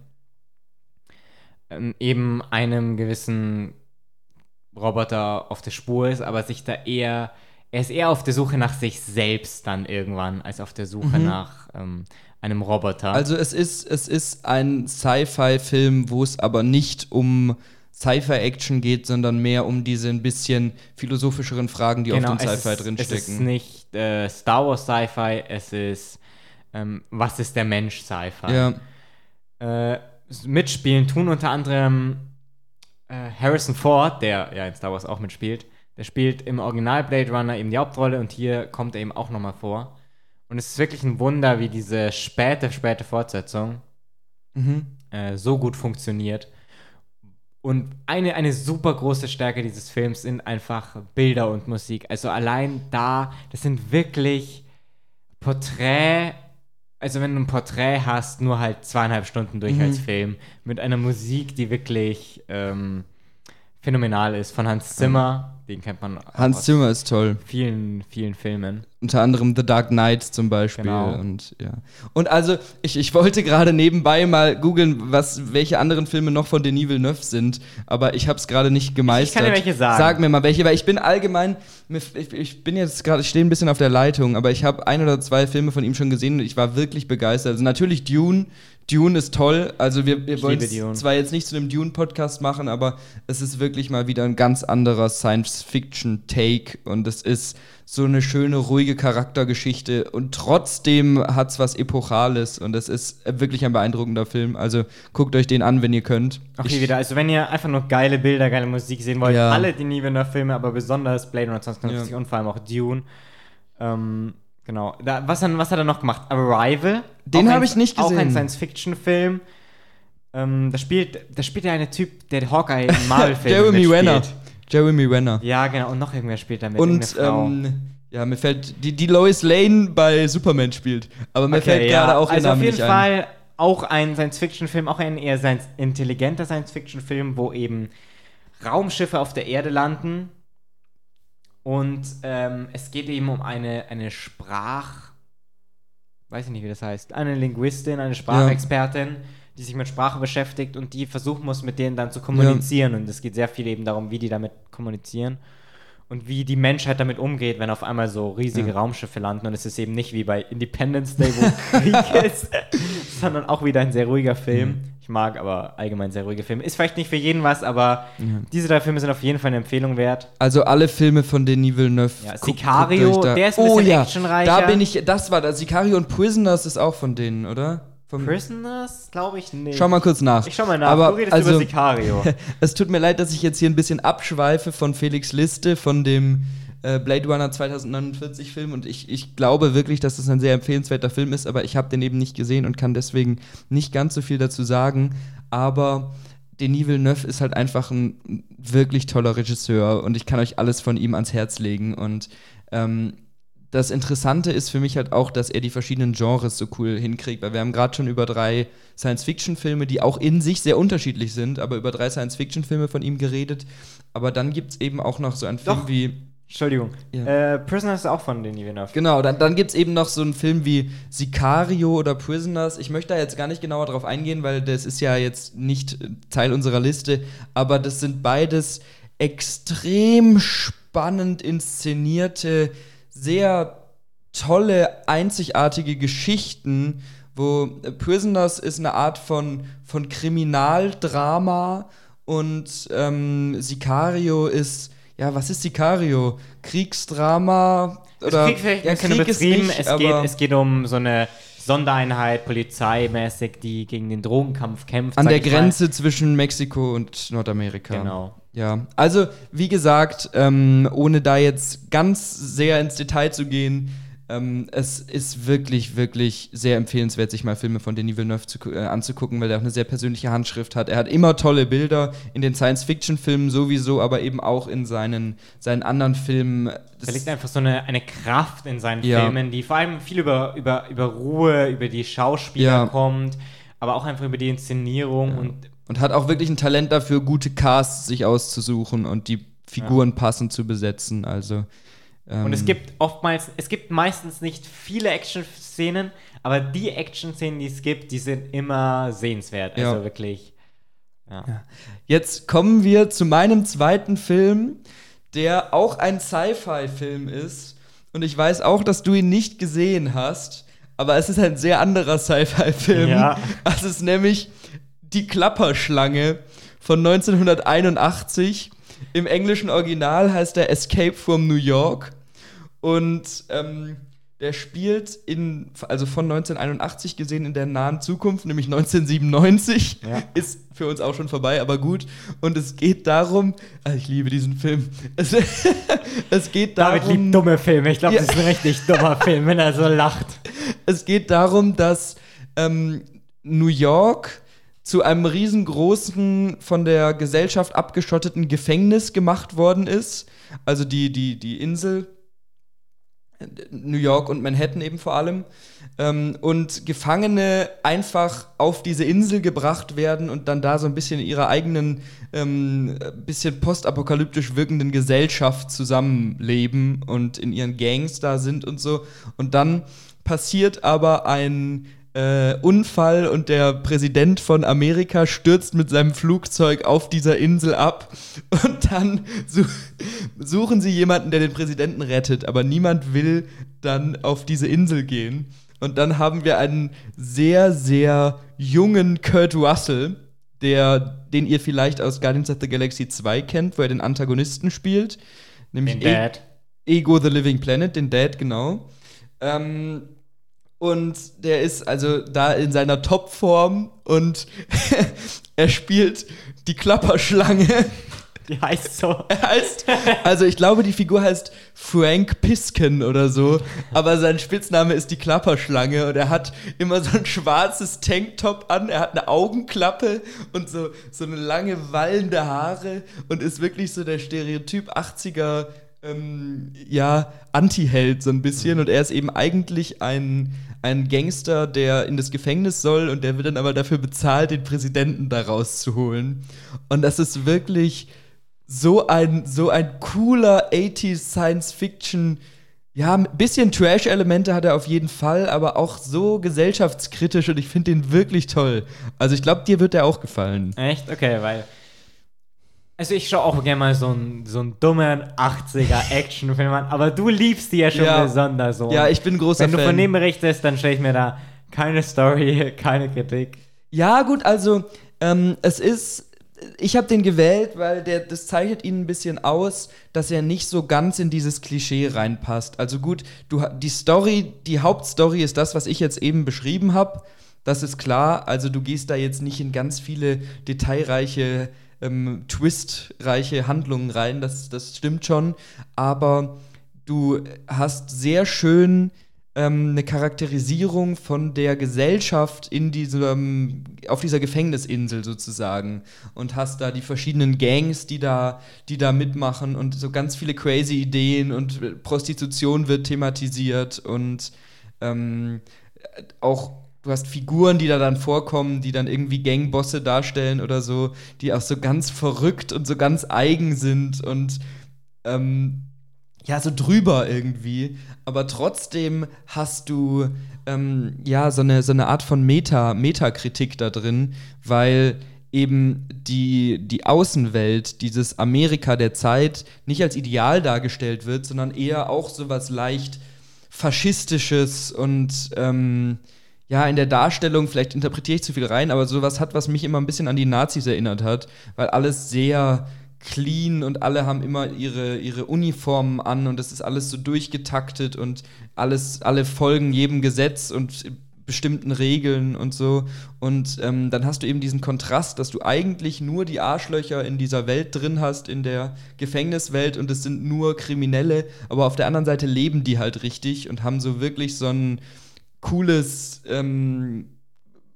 ähm, eben einem gewissen Roboter auf der Spur ist, aber sich da eher, er ist eher auf der Suche nach sich selbst dann irgendwann, als auf der Suche Mhm. nach ähm, einem Roboter. Also es ist, es ist ein Sci-Fi-Film, wo es aber nicht um Sci-Fi-Action geht, sondern mehr um diese ein bisschen philosophischeren Fragen, die Genau, auf dem Sci-Fi ist- Es ist drinstecken. nicht äh, Star Wars Sci-Fi, es ist ähm, Was ist der Mensch Sci-Fi. Ja, Äh, mitspielen tun unter anderem äh, Harrison Ford, der ja in Star Wars auch mitspielt. Der spielt im Original Blade Runner eben die Hauptrolle und hier kommt er eben auch nochmal vor. Und es ist wirklich ein Wunder, wie diese späte, späte Fortsetzung mhm. äh, so gut funktioniert. Und eine, eine super große Stärke dieses Films sind einfach Bilder und Musik. Also allein da, das sind wirklich Porträt, also wenn du ein Porträt hast, nur halt zweieinhalb Stunden durch Mhm. als Film, mit einer Musik, die wirklich ähm, phänomenal ist, von Hans Zimmer, den kennt man Hans Zimmer ist toll. vielen, vielen Filmen. Unter anderem The Dark Knight zum Beispiel. Genau. Und ja. Und also, ich, ich wollte gerade nebenbei mal googeln, was, welche anderen Filme noch von Denis Villeneuve sind, aber ich habe es gerade nicht gemeistert. dir welche sagen. Sag mir mal welche, weil ich bin allgemein, ich, ich bin jetzt gerade, ich stehe ein bisschen auf der Leitung, aber ich habe ein oder zwei Filme von ihm schon gesehen und ich war wirklich begeistert. Also natürlich Dune. Dune ist toll. Also wir, wir Ich wollen zwar jetzt nicht zu einem Dune-Podcast machen, aber es ist wirklich mal wieder ein ganz anderer Science-Fiction-Take und es ist so eine schöne, ruhige Charaktergeschichte und trotzdem hat es was Epochales und es ist wirklich ein beeindruckender Film. Also guckt euch den an, wenn ihr könnt. Auch hier wieder, also wenn ihr einfach nur geile Bilder, geile Musik sehen wollt, Ja. alle die Villeneuve-Filme, aber besonders Blade Runner 2049 Ja. und vor allem auch Dune. Ähm, genau. Da, was, dann, was hat er noch gemacht? Arrival. Den Auch hab ein- ich nicht Auch ein gesehen. Science-Fiction-Film. Ähm, da spielt, da spielt der eine Typ, der Hawkeye im Marvel-Film Jeremy mitspielt. Renner. Jeremy Renner. Ja, genau. Und noch irgendwer spielt da mit. Und ähm, ja, mir fällt die, die Lois Lane bei Superman spielt. Aber mir Okay, fällt ja. gerade auch Also Name auf jeden nicht ein. Fall auch ein Science-Fiction-Film, auch ein eher science intelligenter Science-Fiction-Film, wo eben Raumschiffe auf der Erde landen. Und ähm, es geht eben um eine, eine Sprach... Weiß ich nicht, wie das heißt. Eine Linguistin, eine Sprachexpertin, die sich mit Sprache beschäftigt und die versuchen muss, mit denen dann zu kommunizieren. Und es geht sehr viel eben darum, wie die damit kommunizieren. Und wie die Menschheit damit umgeht, wenn auf einmal so riesige Ja. Raumschiffe landen. Und es ist eben nicht wie bei Independence Day, wo Krieg ist, sondern auch wieder ein sehr ruhiger Film. Ich mag aber allgemein sehr ruhige Filme. Ist vielleicht nicht für jeden was, aber Ja. diese drei Filme sind auf jeden Fall eine Empfehlung wert. Also alle Filme von Denis Villeneuve. Ja, guckt- Sicario, da- der ist ein oh, bisschen ja, actionreicher. Da bin ich, das war das. Sicario und Prisoners ist auch von denen, oder? Vom, Prisoners, glaube ich nicht. Schau mal kurz nach. Ich schau mal nach. Aber, du redest also, über Sicario. Es tut mir leid, dass ich jetzt hier ein bisschen abschweife von Felix Liste, von dem äh, Blade Runner 2049 Film und ich, ich glaube wirklich, dass das ein sehr empfehlenswerter Film ist, aber ich habe den eben nicht gesehen und kann deswegen nicht ganz so viel dazu sagen. Aber Denis Villeneuve ist halt einfach ein wirklich toller Regisseur und ich kann euch alles von ihm ans Herz legen und ähm, das Interessante ist für mich halt auch, dass er die verschiedenen Genres so cool hinkriegt, weil wir haben gerade schon über drei Science-Fiction-Filme, die auch in sich sehr unterschiedlich sind, aber über drei Science-Fiction-Filme von ihm geredet. Aber dann gibt es eben auch noch so einen Film Doch. wie. Entschuldigung. Ja. Äh, Prisoners ist auch von Denis Villeneuve. Genau, dann, dann gibt es eben noch so einen Film wie Sicario oder Prisoners. Ich möchte da jetzt gar nicht genauer drauf eingehen, weil das ist ja jetzt nicht äh, Teil unserer Liste, aber das sind beides extrem spannend inszenierte, sehr tolle, einzigartige Geschichten, wo äh, Prisoners ist eine Art von, von Kriminaldrama und ähm, Sicario ist, ja, was ist Sicario? Kriegsdrama? Klingt vielleicht ein bisschen Krieg ist nicht, es, geht, es geht um so eine Sondereinheit, polizeimäßig, die gegen den Drogenkampf kämpft. An der ich mal. Grenze zwischen Mexiko und Nordamerika. Genau. Ja, also wie gesagt, ähm, ohne da jetzt ganz sehr ins Detail zu gehen, ähm, es ist wirklich, wirklich sehr empfehlenswert, sich mal Filme von Denis Villeneuve zu, äh, anzugucken, weil er auch eine sehr persönliche Handschrift hat. Er hat immer tolle Bilder in den Science-Fiction-Filmen sowieso, aber eben auch in seinen, seinen anderen Filmen. Da liegt einfach so eine, eine Kraft in seinen Ja. Filmen, die vor allem viel über, über, über Ruhe, über die Schauspieler Ja. kommt, aber auch einfach über die Inszenierung und und hat auch wirklich ein Talent dafür, gute Casts sich auszusuchen und die Figuren passend zu besetzen. Also ähm, Und es gibt oftmals, es gibt meistens nicht viele Action-Szenen, aber die Action-Szenen, die es gibt, die sind immer sehenswert. Also Ja. wirklich. Ja. Jetzt kommen wir zu meinem zweiten Film, der auch ein Sci-Fi-Film ist. Und ich weiß auch, dass du ihn nicht gesehen hast, aber es ist ein sehr anderer Sci-Fi-Film. Ja. Es ist nämlich Die Klapperschlange von 1981. Im englischen Original heißt er Escape from New York. Und ähm, der spielt in, also von 1981 gesehen in der nahen Zukunft, nämlich 1997. Ja. Ist für uns auch schon vorbei, aber gut. Und es geht darum, ah, ich liebe diesen Film. Es, es geht David darum. liebt dumme Filme. Ich glaube, Ja. das ist ein richtig dummer Film, wenn er so lacht. Es geht darum, dass ähm, New York zu einem riesengroßen, von der Gesellschaft abgeschotteten Gefängnis gemacht worden ist. Also die, die, die Insel, New York und Manhattan eben vor allem. Ähm, und Gefangene einfach auf diese Insel gebracht werden und dann da so ein bisschen in ihrer eigenen, ähm, bisschen postapokalyptisch wirkenden Gesellschaft zusammenleben und in ihren Gangs da sind und so. Und dann passiert aber ein äh, Unfall und der Präsident von Amerika stürzt mit seinem Flugzeug auf dieser Insel ab und dann su suchen sie jemanden, der den Präsidenten rettet, aber niemand will dann auf diese Insel gehen. Und dann haben wir einen sehr, sehr jungen Kurt Russell, der, den ihr vielleicht aus Guardians of the Galaxy 2 kennt, wo er den Antagonisten spielt. Nämlich Den E- Dad. Ego the Living Planet, den Dad, genau. Ähm, und der ist also da in seiner Topform und er spielt die Klapperschlange. Die heißt so. Er heißt, also ich glaube, die Figur heißt Frank Pisken oder so, aber sein Spitzname ist die Klapperschlange und er hat immer so ein schwarzes Tanktop an, er hat eine Augenklappe und so, so eine lange wallende Haare und ist wirklich so der Stereotyp 80er, ähm, ja, Anti-Held so ein bisschen und er ist eben eigentlich ein, ein Gangster, der in das Gefängnis soll und der wird dann aber dafür bezahlt, den Präsidenten da rauszuholen. Und das ist wirklich so ein, so ein cooler 80s Science-Fiction. Ja, ein bisschen Trash-Elemente hat er auf jeden Fall, aber auch so gesellschaftskritisch und ich finde den wirklich toll. Also ich glaube, dir wird der auch gefallen. Echt? Okay, weil. Also ich schaue auch gerne mal so einen so einen dummen 80er Actionfilm an, aber du liebst die ja schon Ja. besonders so. Ja, ich bin großer Wenn du Fan. von dem berichtest, dann stelle ich mir da keine Story, keine Kritik. Ja, gut, also ähm, es ist. Ich habe den gewählt, weil der, das zeichnet ihn ein bisschen aus, dass er nicht so ganz in dieses Klischee reinpasst. Also gut, du, ha- die Story, die Hauptstory ist das, was ich jetzt eben beschrieben habe. Das ist klar. Also du gehst da jetzt nicht in ganz viele detailreiche, ähm, twistreiche Handlungen rein. Das, das stimmt schon. Aber du hast sehr schön ähm, eine Charakterisierung von der Gesellschaft in diesem, auf dieser Gefängnisinsel sozusagen und hast da die verschiedenen Gangs, die da, die da mitmachen und so ganz viele crazy Ideen und Prostitution wird thematisiert und ähm, auch du hast Figuren, die da dann vorkommen, die dann irgendwie Gangbosse darstellen oder so, die auch so ganz verrückt und so ganz eigen sind und ähm, ja, so drüber irgendwie. Aber trotzdem hast du ähm, ja so eine, so eine Art von Meta, Metakritik da drin, weil eben die, die Außenwelt, dieses Amerika der Zeit, nicht als Ideal dargestellt wird, sondern eher auch so was leicht Faschistisches und ähm, ja, in der Darstellung, vielleicht interpretiere ich zu viel rein, aber sowas hat, was mich immer ein bisschen an die Nazis erinnert hat, weil alles sehr clean und alle haben immer ihre, ihre Uniformen an und es ist alles so durchgetaktet und alles, alle folgen jedem Gesetz und bestimmten Regeln und so. Und ähm, dann hast du eben diesen Kontrast, dass du eigentlich nur die Arschlöcher in dieser Welt drin hast, in der Gefängniswelt und es sind nur Kriminelle, aber auf der anderen Seite leben die halt richtig und haben so wirklich so ein cooles, ähm,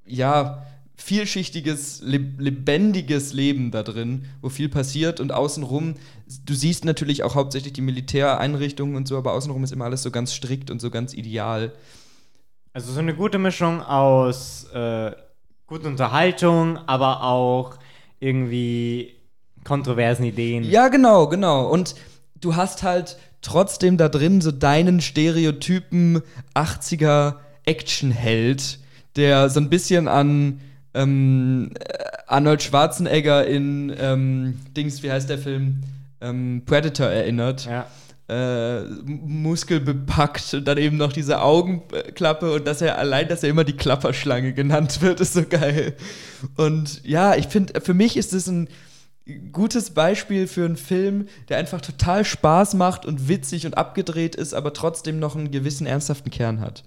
ja, vielschichtiges, leb lebendiges Leben da drin, wo viel passiert und außenrum, du siehst natürlich auch hauptsächlich die Militäreinrichtungen und so, aber außenrum ist immer alles so ganz strikt und so ganz ideal. Also so eine gute Mischung aus äh, guter Unterhaltung, aber auch irgendwie kontroversen Ideen. Ja, genau, genau. Und du hast halt trotzdem da drin so deinen Stereotypen 80er Actionheld, der so ein bisschen an ähm, äh, Arnold Schwarzenegger in ähm, Dings, wie heißt der Film? Ähm, Predator erinnert. Ja. Äh, muskelbepackt und dann eben noch diese Augenklappe und dass er allein, dass er immer die Klapperschlange genannt wird, ist so geil. Und ja, ich finde, für mich ist es ein gutes Beispiel für einen Film, der einfach total Spaß macht und witzig und abgedreht ist, aber trotzdem noch einen gewissen ernsthaften Kern hat.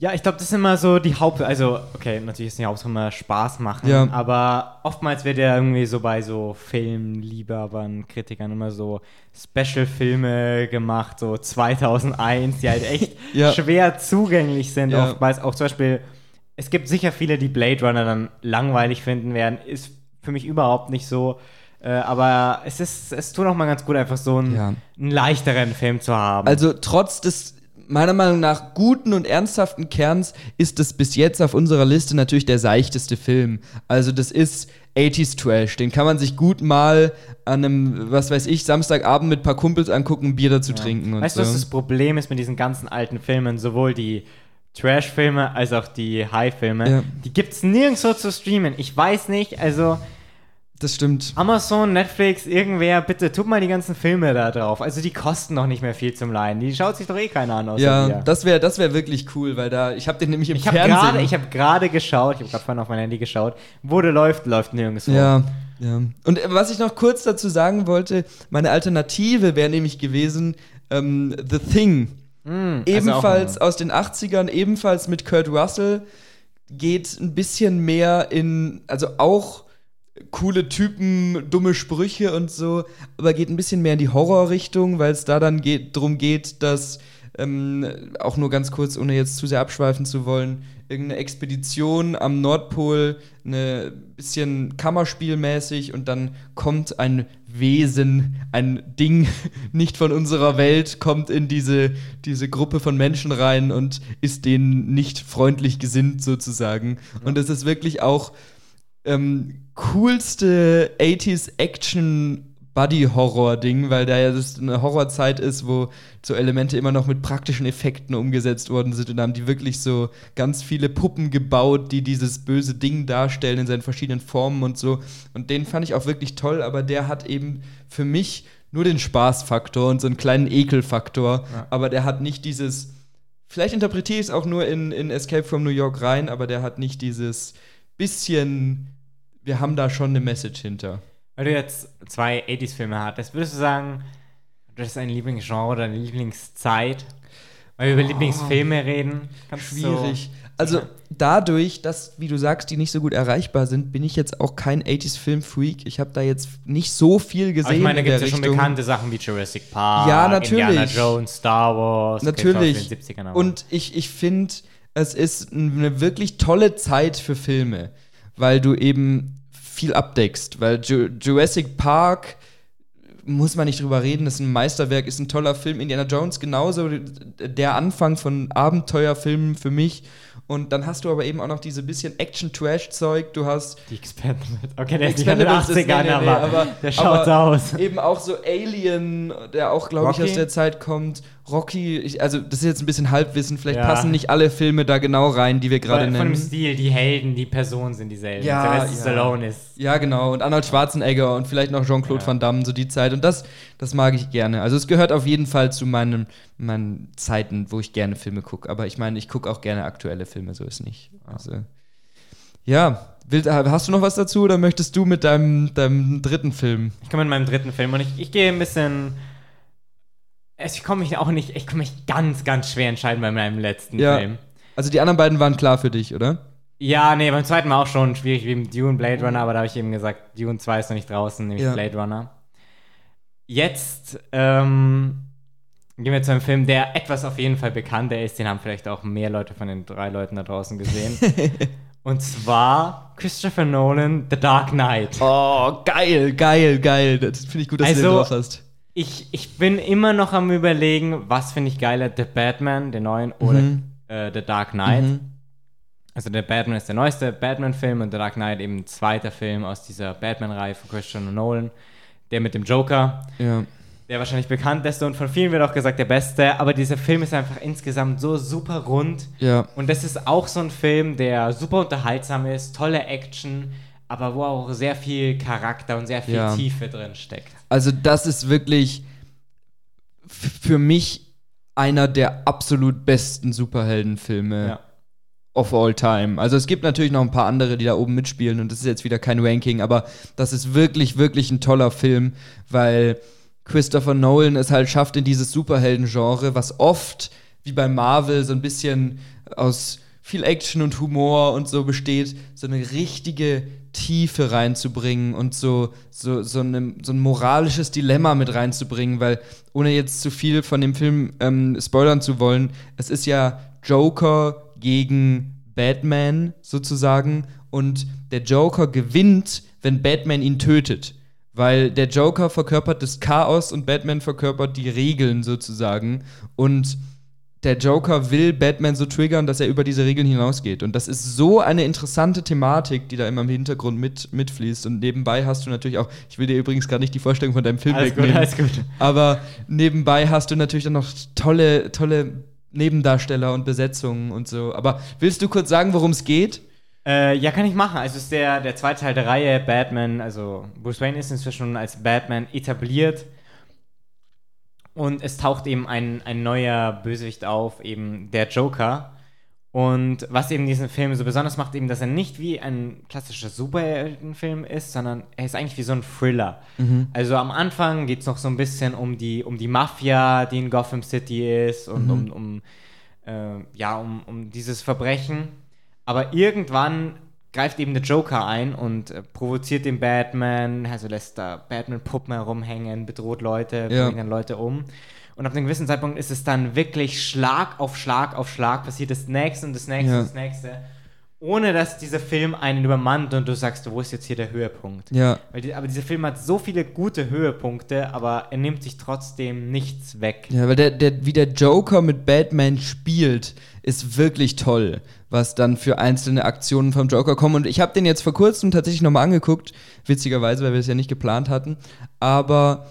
Ja, ich glaube, das ist immer so die Haupt... Also, okay, natürlich ist die Hauptsache immer Spaß machen, Ja. aber oftmals wird ja irgendwie so bei so Filmliebhabern, Kritikern immer so Special-Filme gemacht, so 2001, die halt echt Ja. schwer zugänglich sind. Ja. Oftmals auch zum Beispiel, es gibt sicher viele, die Blade Runner dann langweilig finden werden. Ist für mich überhaupt nicht so. Äh, aber es ist, es tut auch mal ganz gut, einfach so einen, einen leichteren Film zu haben. Also trotz des meiner Meinung nach guten und ernsthaften Kerns ist es bis jetzt auf unserer Liste natürlich der seichteste Film. Also das ist 80s Trash. Den kann man sich gut mal an einem, was weiß ich, Samstagabend mit ein paar Kumpels angucken, Bier dazu trinken und Weißt so. du, was das Problem ist mit diesen ganzen alten Filmen? Sowohl die Trash-Filme als auch die High-Filme. Ja. Die gibt's nirgendwo zu streamen. Ich weiß nicht, also das stimmt. Amazon, Netflix, irgendwer, bitte tut mal die ganzen Filme da drauf. Also die kosten doch nicht mehr viel zum Leihen. Die schaut sich doch eh keiner an außer Ja, dir. das wäre das wär wirklich cool, weil da, ich habe den nämlich im Ich Fernsehen. gerade, ich habe gerade geschaut, ich habe gerade vorhin auf mein Handy geschaut, wo der läuft, läuft nirgendwo. ja, Ja. Und äh, was ich noch kurz dazu sagen wollte, meine Alternative wäre nämlich gewesen ähm, The Thing. Mm, ebenfalls also aus den 80ern, ebenfalls mit Kurt Russell, geht ein bisschen mehr in, also auch coole Typen, dumme Sprüche und so, aber geht ein bisschen mehr in die Horrorrichtung, weil es da dann geht, darum geht, dass ähm, auch nur ganz kurz, ohne jetzt zu sehr abschweifen zu wollen, irgendeine Expedition am Nordpol, eine bisschen Kammerspielmäßig und dann kommt ein Wesen, ein Ding nicht von unserer Welt, kommt in diese, diese Gruppe von Menschen rein und ist denen nicht freundlich gesinnt sozusagen. Und es ist wirklich auch ähm, coolste 80s Action Buddy-Horror-Ding, weil da ja das eine Horrorzeit ist, wo so Elemente immer noch mit praktischen Effekten umgesetzt worden sind und da haben die wirklich so ganz viele Puppen gebaut, die dieses böse Ding darstellen in seinen verschiedenen Formen und so. Und den fand ich auch wirklich toll, aber der hat eben für mich nur den Spaßfaktor und so einen kleinen Ekelfaktor, Ja. aber der hat nicht dieses Vielleicht interpretiere ich es auch nur in, in Escape from New York rein, aber der hat nicht dieses bisschen, wir haben da schon eine Message hinter. Weil du jetzt zwei 80s-Filme hattest, würdest du sagen, das ist ein Lieblingsgenre oder eine Lieblingszeit? Weil wir über Lieblingsfilme reden. Schwierig. So, Also dadurch, dass, wie du sagst, die nicht so gut erreichbar sind, bin ich jetzt auch kein 80s-Film-Freak. Ich habe da jetzt nicht so viel gesehen Aber ich meine, da gibt es ja schon Richtung. bekannte Sachen wie Jurassic Park, Ja, natürlich. Indiana Jones, Star Wars, Natürlich. aus den 70ern, aber- Und ich, ich finde, es ist eine wirklich tolle Zeit für Filme, weil du eben viel abdeckst. Weil Ju Jurassic Park muss man nicht drüber reden, ist ein Meisterwerk, ist ein toller Film. Indiana Jones genauso, der Anfang von Abenteuerfilmen für mich. Und dann hast du aber eben auch noch diese bisschen Action-Trash-Zeug. Du hast Die Expendables. Okay, der ist nicht in den Expendables ist- 80ern, nee, aber, aber- der schaut aber- so aus. eben auch so Alien, der auch, glaube ich, aus der Zeit kommt. Rocky, ich, also das ist jetzt ein bisschen Halbwissen, vielleicht Ja. passen nicht alle Filme da genau rein, die wir gerade Von, von dem nennen. Stil, die Helden, die Personen sind dieselben. Ja, Sylvester ja. Stallone ist. Ja, genau. Und Arnold Schwarzenegger und vielleicht noch Jean-Claude Ja. Van Damme, so die Zeit. Und das, das mag ich gerne. Also es gehört auf jeden Fall zu meinen, meinen Zeiten, wo ich gerne Filme gucke. Aber ich meine, ich gucke auch gerne aktuelle Filme, so ist nicht. Also, ja, Will, hast du noch was dazu oder möchtest du mit deinem, deinem dritten Film? Ich komme mit meinem dritten Film und ich, ich gehe ein bisschen. Ich komme mich auch nicht, ich komme mich ganz, ganz schwer entscheiden bei meinem letzten Ja. Film. Also die anderen beiden waren klar für dich, oder? Ja, nee, beim zweiten war auch schon schwierig wie mit Dune Blade Runner, aber da habe ich eben gesagt, Dune 2 ist noch nicht draußen, nämlich Ja. Blade Runner. Jetzt ähm, gehen wir zu einem Film, der etwas auf jeden Fall bekannter ist. Den haben vielleicht auch mehr Leute von den drei Leuten da draußen gesehen. Und zwar Christopher Nolan, The Dark Knight. Oh, geil, geil, geil. Das finde ich gut, dass du Also- den drauf hast. Ich, ich bin immer noch am überlegen, was finde ich geiler, The Batman, den neuen, oder Mhm. äh, The Dark Knight. Mhm. Also der Batman ist der neueste Batman-Film und The Dark Knight eben ein zweiter Film aus dieser Batman-Reihe von Christian Nolan. Der mit dem Joker, Ja. der wahrscheinlich bekannteste und von vielen wird auch gesagt der beste, aber dieser Film ist einfach insgesamt so super rund. Ja. Und das ist auch so ein Film, der super unterhaltsam ist, tolle Action, aber wo auch sehr viel Charakter und sehr viel Ja. Tiefe drin steckt. Also das ist wirklich für mich einer der absolut besten Superheldenfilme Ja. of all time. Also es gibt natürlich noch ein paar andere, die da oben mitspielen und das ist jetzt wieder kein Ranking, aber das ist wirklich, wirklich ein toller Film, weil Christopher Nolan es halt schafft in dieses Superhelden-Genre, was oft, wie bei Marvel, so ein bisschen aus viel Action und Humor und so besteht, so eine richtige Tiefe reinzubringen und so, so, so, eine, so ein moralisches Dilemma mit reinzubringen, weil ohne jetzt zu viel von dem Film ähm, spoilern zu wollen, es ist ja Joker gegen Batman sozusagen und der Joker gewinnt, wenn Batman ihn tötet. Weil der Joker verkörpert das Chaos und Batman verkörpert die Regeln sozusagen. Und der Joker will Batman so triggern, dass er über diese Regeln hinausgeht. Und das ist so eine interessante Thematik, die da immer im Hintergrund mit, mitfließt. Und nebenbei hast du natürlich auch, ich will dir übrigens gar nicht die Vorstellung von deinem Film Alles gut, wegnehmen. alles gut. Aber nebenbei hast du natürlich dann noch tolle, tolle Nebendarsteller und Besetzungen und so. Aber willst du kurz sagen, worum es geht? Äh, ja, kann ich machen. Also es ist der, der zweite Teil der Reihe, Batman, also Bruce Wayne ist inzwischen schon als Batman etabliert. Und es taucht eben ein, ein neuer Bösewicht auf, eben der Joker. Und was eben diesen Film so besonders macht, eben, dass er nicht wie ein klassischer Superheldenfilm ist, sondern er ist eigentlich wie so ein Thriller. Mhm. Also am Anfang geht es noch so ein bisschen um die, um die Mafia, die in Gotham City ist und Mhm. um, um, äh, ja, um, um dieses Verbrechen. Aber irgendwann greift eben der Joker ein und äh, provoziert den Batman, also lässt da Batman-Puppen herumhängen, bedroht Leute, Ja. bringt dann Leute um. Und ab einem gewissen Zeitpunkt ist es dann wirklich Schlag auf Schlag auf Schlag, passiert das nächste und das nächste Ja. und das nächste. Ohne dass dieser Film einen übermannt und du sagst, wo ist jetzt hier der Höhepunkt? Ja. Die, aber dieser Film hat so viele gute Höhepunkte, aber er nimmt sich trotzdem nichts weg. Ja, weil der, der, wie der Joker mit Batman spielt, ist wirklich toll, was dann für einzelne Aktionen vom Joker kommen. Und ich habe den jetzt vor kurzem tatsächlich nochmal angeguckt, witzigerweise, weil wir es ja nicht geplant hatten. Aber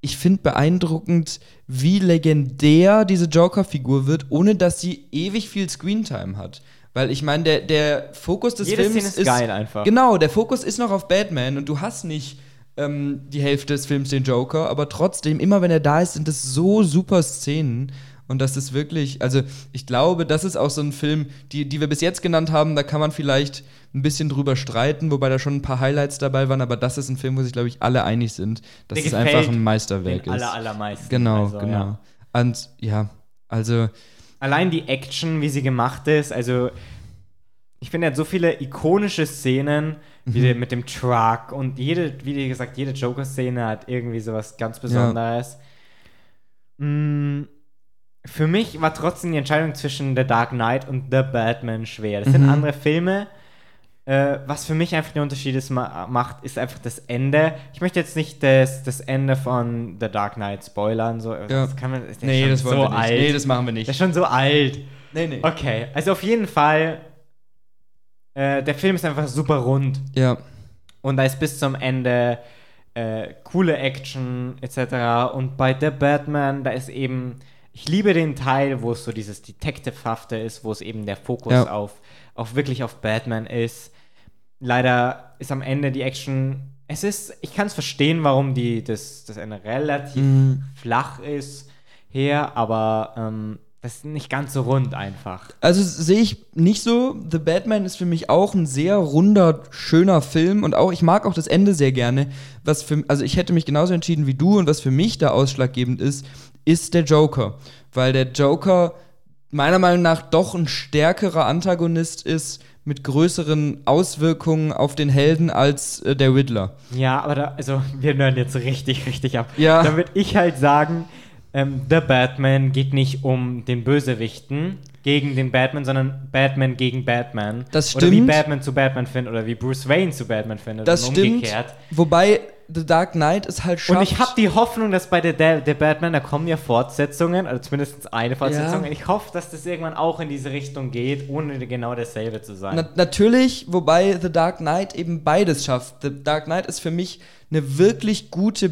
ich finde beeindruckend, wie legendär diese Joker-Figur wird, ohne dass sie ewig viel Screentime hat. Weil ich meine, der, der Fokus des Jede Films Szene ist geil einfach. Genau, der Fokus ist noch auf Batman und du hast nicht ähm, die Hälfte des Films den Joker, aber trotzdem, immer wenn er da ist, sind es so super Szenen. Und das ist wirklich, also ich glaube, das ist auch so ein Film, die, die wir bis jetzt genannt haben, da kann man vielleicht ein bisschen drüber streiten, wobei da schon ein paar Highlights dabei waren, aber das ist ein Film, wo sich, glaube ich, alle einig sind, dass Der es einfach ein Meisterwerk Den ist. aller, allermeisten. genau, Also, genau. ja. Und ja, also Allein die Action, wie sie gemacht ist, also ich finde, er hat so viele ikonische Szenen, wie Mhm. mit dem Truck und jede, wie gesagt, jede Joker-Szene hat irgendwie sowas ganz Besonderes. Mm, Für mich war trotzdem die Entscheidung zwischen The Dark Knight und The Batman schwer. Das sind Mhm. andere Filme. Äh, was für mich einfach den Unterschied ist, ma macht, ist einfach das Ende. Ich möchte jetzt nicht das, das Ende von The Dark Knight spoilern. So. Das kann man, ist der schon so alt. Nee, das machen wir der nicht. ist schon so alt. Nee, nee. Okay, also auf jeden Fall, äh, der Film ist einfach super rund. Ja. Und da ist bis zum Ende äh, coole Action etc. Und bei The Batman, da ist eben, ich liebe den Teil, wo es so dieses Detective-hafte ist, wo es eben der Fokus Ja. auf, auf wirklich auf Batman ist. Leider ist am Ende die Action, es ist, ich kann es verstehen, warum die, das, das Ende relativ Mhm. flach ist her, aber ähm, das ist nicht ganz so rund einfach. Also sehe ich nicht so. The Batman ist für mich auch ein sehr runder, schöner Film und auch ich mag auch das Ende sehr gerne. Was für, also ich hätte mich genauso entschieden wie du und was für mich da ausschlaggebend ist, ist der Joker, weil der Joker meiner Meinung nach doch ein stärkerer Antagonist ist mit größeren Auswirkungen auf den Helden als äh, der Riddler. Ja, aber da, also wir hören jetzt richtig, richtig ab. Ja. Da würde ich halt sagen, ähm, The Batman geht nicht um den Bösewichten gegen den Batman, sondern Batman gegen Batman. Das Oder wie stimmt. Batman zu Batman findet oder wie Bruce Wayne zu Batman findet. Das stimmt. Wobei The Dark Knight es halt schafft. Und ich habe die Hoffnung, dass bei der, der, der Batman, da kommen ja Fortsetzungen, also zumindest eine Fortsetzung. Ja. Und ich hoffe, dass das irgendwann auch in diese Richtung geht, ohne genau dasselbe zu sein. Na, natürlich, wobei The Dark Knight eben beides schafft. The Dark Knight ist für mich eine wirklich gute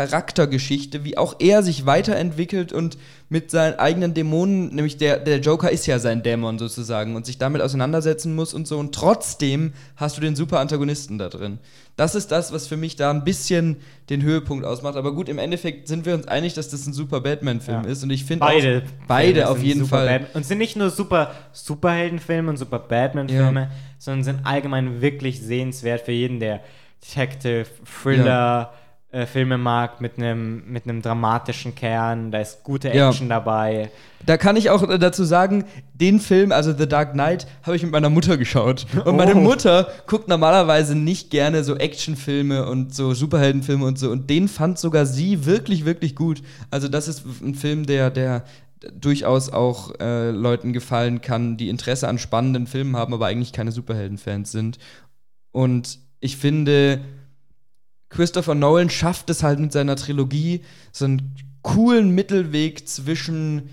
Batman-Charaktergeschichte, wie auch er sich weiterentwickelt und mit seinen eigenen Dämonen, nämlich der, der Joker ist ja sein Dämon sozusagen und sich damit auseinandersetzen muss und so. Und trotzdem hast du den super Antagonisten da drin. Das ist das, was für mich da ein bisschen den Höhepunkt ausmacht. Aber gut, im Endeffekt sind wir uns einig, dass das ein super Batman-Film Ja. ist. Und ich finde Beide. beide auf jeden Fall. Batman- Und sind nicht nur super Superheldenfilme und super Batman-Filme, sondern sind allgemein wirklich sehenswert für jeden, der Detective, Thriller, äh, Filme mag mit einem mit einem dramatischen Kern. Da ist gute Ja. Action dabei. Da kann ich auch äh, dazu sagen, den Film, also The Dark Knight, habe ich mit meiner Mutter geschaut. Und meine Oh. Mutter guckt normalerweise nicht gerne so Actionfilme und so Superheldenfilme und so. Und den fand sogar sie wirklich, wirklich gut. Also das ist ein Film, der, der durchaus auch äh, Leuten gefallen kann, die Interesse an spannenden Filmen haben, aber eigentlich keine Superheldenfans sind. Und ich finde, Christopher Nolan schafft es halt mit seiner Trilogie, so einen coolen Mittelweg zwischen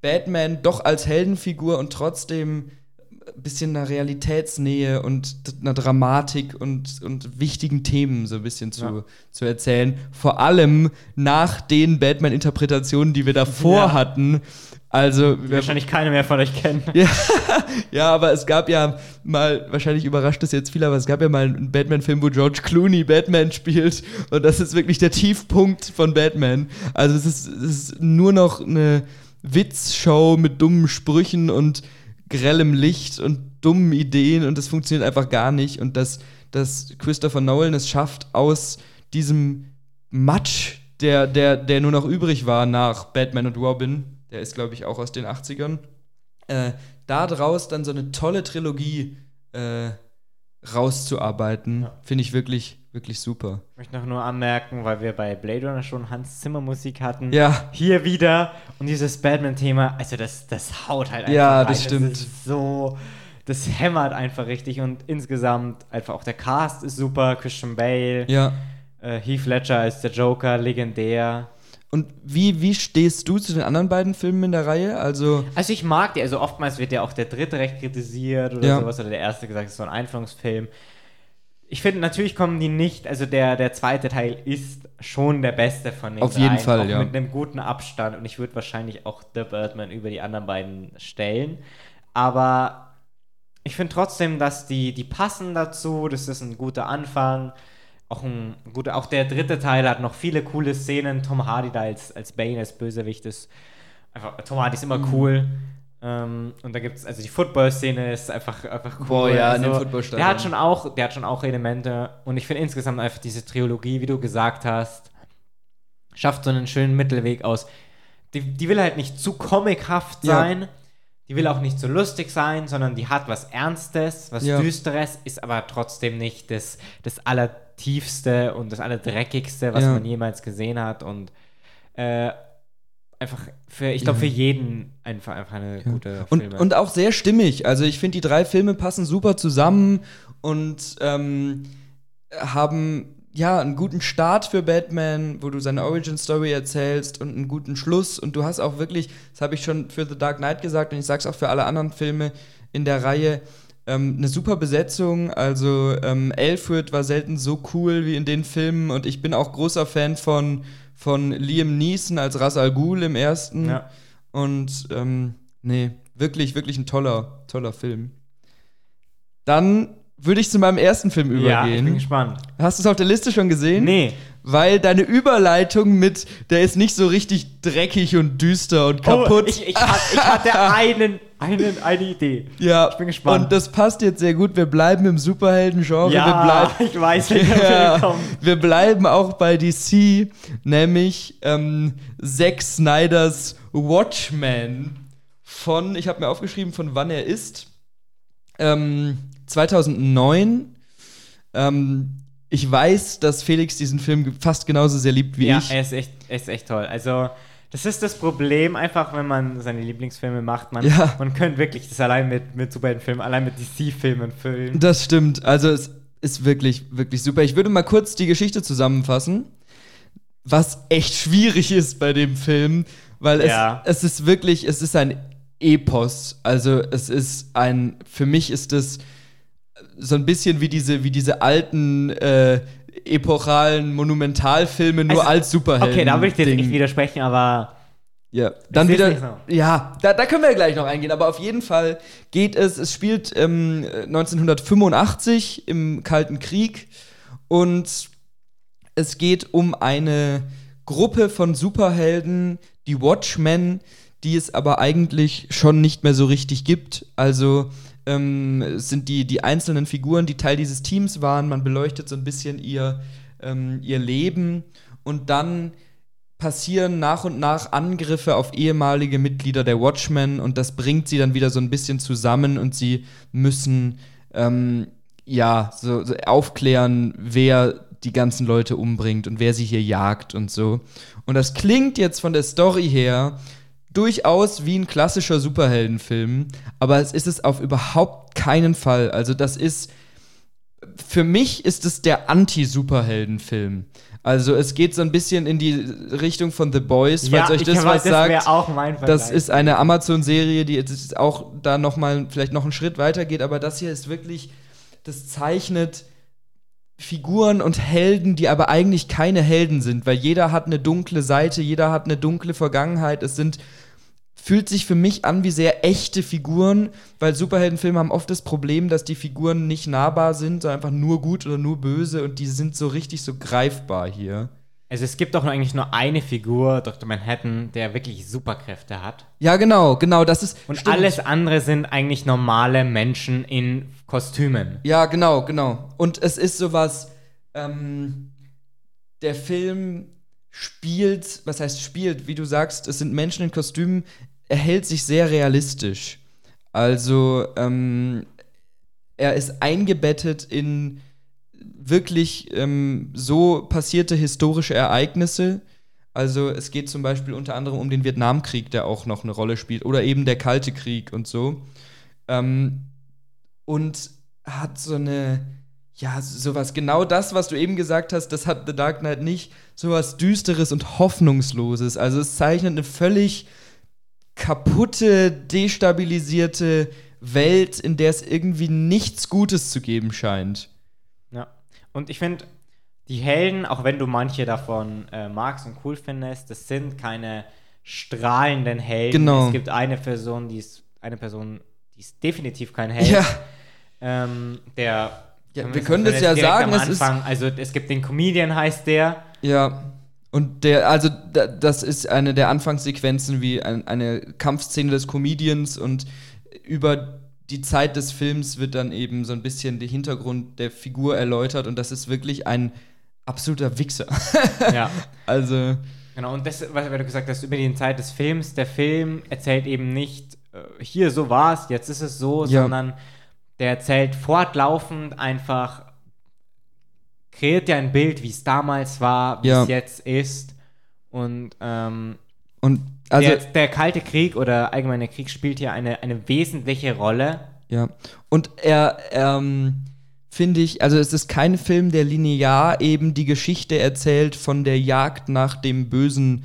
Batman doch als Heldenfigur und trotzdem ein bisschen einer Realitätsnähe und einer Dramatik und, und wichtigen Themen so ein bisschen zu, Ja. zu erzählen. Vor allem nach den Batman-Interpretationen, die wir davor Ja. hatten. Also, wahrscheinlich keiner mehr von euch kennt. ja, ja, aber es gab ja mal, wahrscheinlich überrascht es jetzt viele, aber es gab ja mal einen Batman-Film, wo George Clooney Batman spielt. Und das ist wirklich der Tiefpunkt von Batman. Also es ist, es ist nur noch eine Witzshow mit dummen Sprüchen und grellem Licht und dummen Ideen und das funktioniert einfach gar nicht. Und dass, dass Christopher Nolan es schafft, aus diesem Matsch, der, der, der nur noch übrig war nach Batman und Robin, der ist, glaube ich, auch aus den 80ern, äh, da draus dann so eine tolle Trilogie äh, rauszuarbeiten, Ja. finde ich wirklich, wirklich super. Ich möchte noch nur anmerken, weil wir bei Blade Runner schon Hans Zimmer Musik hatten. Ja, Hier wieder und dieses Batman-Thema, also das, das haut halt einfach Ja, rein. das stimmt. ist so, das hämmert einfach richtig und insgesamt einfach auch der Cast ist super. Christian Bale, ja. äh, Heath Ledger als der Joker, legendär. Und wie, wie stehst du zu den anderen beiden Filmen in der Reihe? Also, Also ich mag die, also oftmals wird ja auch der dritte recht kritisiert oder Ja. sowas oder der erste gesagt, es ist so ein Einführungsfilm. Ich finde, natürlich kommen die nicht, also der, der zweite Teil ist schon der beste von den Auf jeden dreien, Fall, auch ja. mit einem guten Abstand und ich würde wahrscheinlich auch The Birdman über die anderen beiden stellen. Aber ich finde trotzdem, dass die, die passen dazu, das ist ein guter Anfang. Auch, ein guter, auch der dritte Teil hat noch viele coole Szenen. Tom Hardy da als, als Bane, als Bösewicht ist einfach, Tom Hardy ist immer Mhm. cool. Ähm, und da gibt es, also die Football-Szene ist einfach, einfach cool. Boah, ja, in dem also, Footballstadion. der hat schon auch, der hat schon auch Elemente. Und ich finde insgesamt einfach diese Trilogie, wie du gesagt hast, schafft so einen schönen Mittelweg aus. Die, die will halt nicht zu comichaft Ja. sein. Die will auch nicht so lustig sein, sondern die hat was Ernstes, was Ja. Düsteres, ist aber trotzdem nicht das, das Allertiefste und das Allerdreckigste, was Ja. man jemals gesehen hat. Und äh, einfach für, ich glaube, Ja. für jeden einfach, einfach eine gute und, Filme. und auch sehr stimmig. Also, ich finde, die drei Filme passen super zusammen und ähm, haben ja einen guten Start für Batman, wo du seine Origin-Story erzählst und einen guten Schluss. Und du hast auch wirklich, das habe ich schon für The Dark Knight gesagt und ich sage es auch für alle anderen Filme in der Reihe, ähm, eine super Besetzung. Also ähm, Alfred war selten so cool wie in den Filmen und ich bin auch großer Fan von, von Liam Neeson als Ras Al Ghul im ersten. ja. Und ähm, nee, wirklich, wirklich ein toller, toller Film. Dann würde ich zu meinem ersten Film ja, ich bin übergehen. gespannt. Hast du es auf der Liste schon gesehen? Nee. Weil deine Überleitung mit, der ist nicht so richtig dreckig und düster und kaputt. Oh, ich, ich, hat, ich hatte einen, einen, eine Idee. ja, ich bin gespannt. Und das passt jetzt sehr gut. Wir bleiben im Superhelden-Genre. Wir Ja, bleiben, ich weiß, welcher Ja, wir bleiben auch bei DC, nämlich ähm, Zack Snyders Watchmen von, ich habe mir aufgeschrieben, von wann er ist. Ähm, 2009. Ähm, ich weiß, dass Felix diesen Film fast genauso sehr liebt wie ja, ich. er ist echt, er ist echt toll. Also, das ist das Problem, einfach wenn man seine Lieblingsfilme macht. Man, Ja. man könnte wirklich das allein mit, mit Superheldenfilmen, allein mit DC-Filmen füllen. Das stimmt. Also es ist wirklich, wirklich super. Ich würde mal kurz die Geschichte zusammenfassen, was echt schwierig ist bei dem Film, weil es, Ja. es ist wirklich, es ist ein Epos. Also es ist ein, für mich ist es so ein bisschen wie diese, wie diese alten äh, epochalen Monumentalfilme, nur Also, als Superhelden. Okay, da würde ich dir nicht widersprechen, aber Ja, dann wieder. so. Ja, da, da können wir gleich noch eingehen. Aber auf jeden Fall geht es. Es spielt ähm, 1985 im Kalten Krieg und es geht um eine Gruppe von Superhelden, die Watchmen, die es aber eigentlich schon nicht mehr so richtig gibt. Also ähm, sind die, die einzelnen Figuren, die Teil dieses Teams waren. Man beleuchtet so ein bisschen ihr, ähm, ihr Leben und dann passieren nach und nach Angriffe auf ehemalige Mitglieder der Watchmen und das bringt sie dann wieder so ein bisschen zusammen und sie müssen ähm, ja so, so aufklären, wer die ganzen Leute umbringt und wer sie hier jagt und so. Und das klingt jetzt von der Story her durchaus wie ein klassischer Superheldenfilm, aber es ist es auf überhaupt keinen Fall. Also das ist für mich ist es der Anti-Superheldenfilm. Also es geht so ein bisschen in die Richtung von The Boys, falls euch das was das sagt. auch mein Das Vergleich. ist eine Amazon-Serie, die jetzt auch da noch mal vielleicht noch einen Schritt weiter geht, aber das hier ist wirklich, das zeichnet Figuren und Helden, die aber eigentlich keine Helden sind, weil jeder hat eine dunkle Seite, jeder hat eine dunkle Vergangenheit. Es sind fühlt sich für mich an wie sehr echte Figuren, weil Superheldenfilme haben oft das Problem, dass die Figuren nicht nahbar sind, sondern einfach nur gut oder nur böse und die sind so richtig so greifbar hier. Also es gibt doch eigentlich nur eine Figur, Dr. Manhattan, der wirklich Superkräfte hat. Ja, genau, genau, das ist. Und stimmt. alles andere sind eigentlich normale Menschen in Kostümen. Ja, genau, genau. Und es ist sowas, ähm, der Film spielt, was heißt spielt, wie du sagst, es sind Menschen in Kostümen, er hält sich sehr realistisch. Also, ähm, er ist eingebettet in wirklich ähm, so passierte historische Ereignisse. Also es geht zum Beispiel unter anderem um den Vietnamkrieg, der auch noch eine Rolle spielt, oder eben der Kalte Krieg und so. Ähm, und hat so eine, ja, sowas, genau das, was du eben gesagt hast, das hat The Dark Knight nicht, sowas Düsteres und Hoffnungsloses. Also es zeichnet eine völlig kaputte, destabilisierte Welt, in der es irgendwie nichts Gutes zu geben scheint. Und ich finde, die Helden, auch wenn du manche davon äh, magst und cool findest, das sind keine strahlenden Helden. Genau. Es gibt eine Person, die ist eine Person, die ist definitiv kein Held. Ja, Ähm, der Ja, wir können das ja sagen, es ist- also es gibt den Comedian, heißt der. ja. Und der, also da, das ist eine der Anfangssequenzen wie ein, eine Kampfszene des Comedians und über die Zeit des Films wird dann eben so ein bisschen der Hintergrund der Figur erläutert und das ist wirklich ein absoluter Wichser. ja. also, Genau, und das, was du gesagt hast, über die Zeit des Films, der Film erzählt eben nicht, äh, hier, so war's, jetzt ist es so, Ja. sondern der erzählt fortlaufend einfach, kreiert ja ein Bild, wie es damals war, wie Ja. es jetzt ist. Und ähm, und also, der, der Kalte Krieg oder allgemeine Krieg spielt hier eine, eine wesentliche Rolle. Ja. Und er, ähm, finde ich, also es ist kein Film, der linear eben die Geschichte erzählt von der Jagd nach dem bösen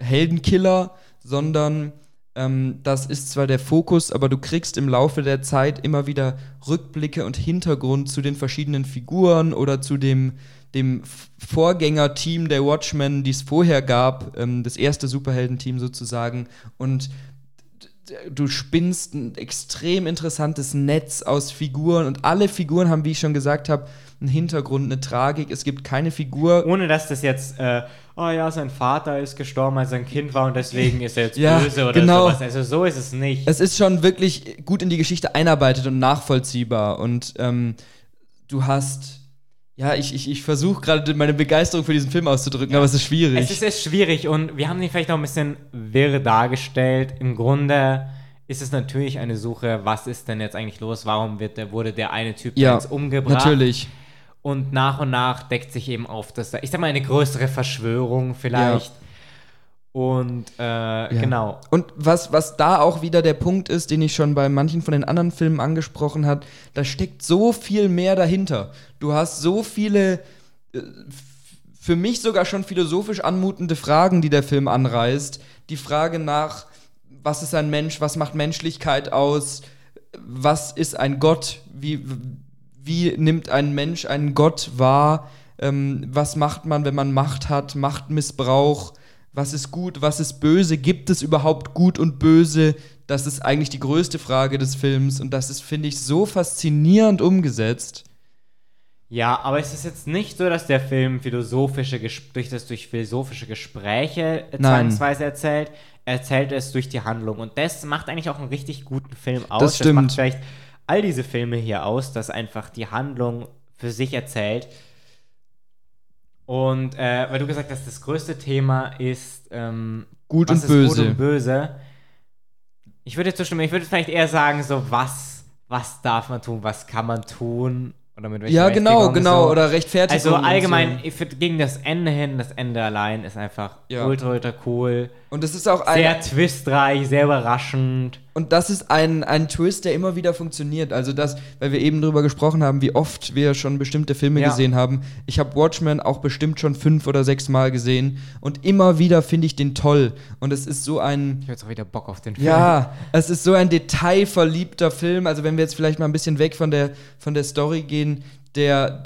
Heldenkiller, sondern ähm, das ist zwar der Fokus, aber du kriegst im Laufe der Zeit immer wieder Rückblicke und Hintergrund zu den verschiedenen Figuren oder zu dem, dem Vorgängerteam der Watchmen, die es vorher gab, ähm, das erste Superheldenteam sozusagen. Und du spinnst ein extrem interessantes Netz aus Figuren und alle Figuren haben, wie ich schon gesagt habe, einen Hintergrund, eine Tragik. Es gibt keine Figur. Ohne dass das jetzt, äh, oh ja, sein Vater ist gestorben, als er ein Kind war und deswegen ist er jetzt Ja, böse oder genau. sowas. Also so ist es nicht. Es ist schon wirklich gut in die Geschichte einarbeitet und nachvollziehbar. Und ähm, du hast. Ja, ich, ich, ich versuche gerade meine Begeisterung für diesen Film auszudrücken, aber es ist schwierig. Es ist echt schwierig und wir haben den vielleicht noch ein bisschen wirr dargestellt. Im Grunde ist es natürlich eine Suche, was ist denn jetzt eigentlich los? Warum wird der, wurde der eine Typ ja, jetzt umgebracht? natürlich. Und nach und nach deckt sich eben auf, dass da, ich sag mal, eine größere Verschwörung vielleicht. Und äh, genau. Und was, was da auch wieder der Punkt ist, den ich schon bei manchen von den anderen Filmen angesprochen habe, da steckt so viel mehr dahinter. Du hast so viele, äh, für mich sogar schon philosophisch anmutende Fragen, die der Film anreißt. Die Frage nach, was ist ein Mensch, was macht Menschlichkeit aus, was ist ein Gott, wie, wie nimmt ein Mensch einen Gott wahr, ähm, was macht man, wenn man Macht hat, Machtmissbrauch, was ist gut, was ist böse, gibt es überhaupt gut und böse? Das ist eigentlich die größte Frage des Films und das ist, finde ich, so faszinierend umgesetzt. Ja, aber es ist jetzt nicht so, dass der Film philosophische durch das durch philosophische Gespräche äh, zwangsweise erzählt. Er erzählt es durch die Handlung. Und das macht eigentlich auch einen richtig guten Film aus. Das stimmt. macht vielleicht all diese Filme hier aus, dass einfach die Handlung für sich erzählt. Und äh, weil du gesagt hast, das größte Thema ist ähm, Gut und ist gut böse. und böse. Ich würde zustimmen, ich würde vielleicht eher sagen, so was, was darf man tun, was kann man tun? Oder mit welcher Ja, genau, genau. so. Oder Rechtfertigung. Also allgemein, So. ich find, gegen das Ende hin, das Ende allein ist einfach Ja. ultra, ultra cool. Und es ist auch ein, Sehr twistreich, sehr überraschend. Und das ist ein, ein Twist, der immer wieder funktioniert. Also das, weil wir eben drüber gesprochen haben, wie oft wir schon bestimmte Filme Ja. gesehen haben. Ich habe Watchmen auch bestimmt schon fünf oder sechs Mal gesehen. Und immer wieder finde ich den toll. Und es ist so ein. Ich habe jetzt auch wieder Bock auf den Film. Ja, es ist so ein detailverliebter Film. Also wenn wir jetzt vielleicht mal ein bisschen weg von der, von der Story gehen, der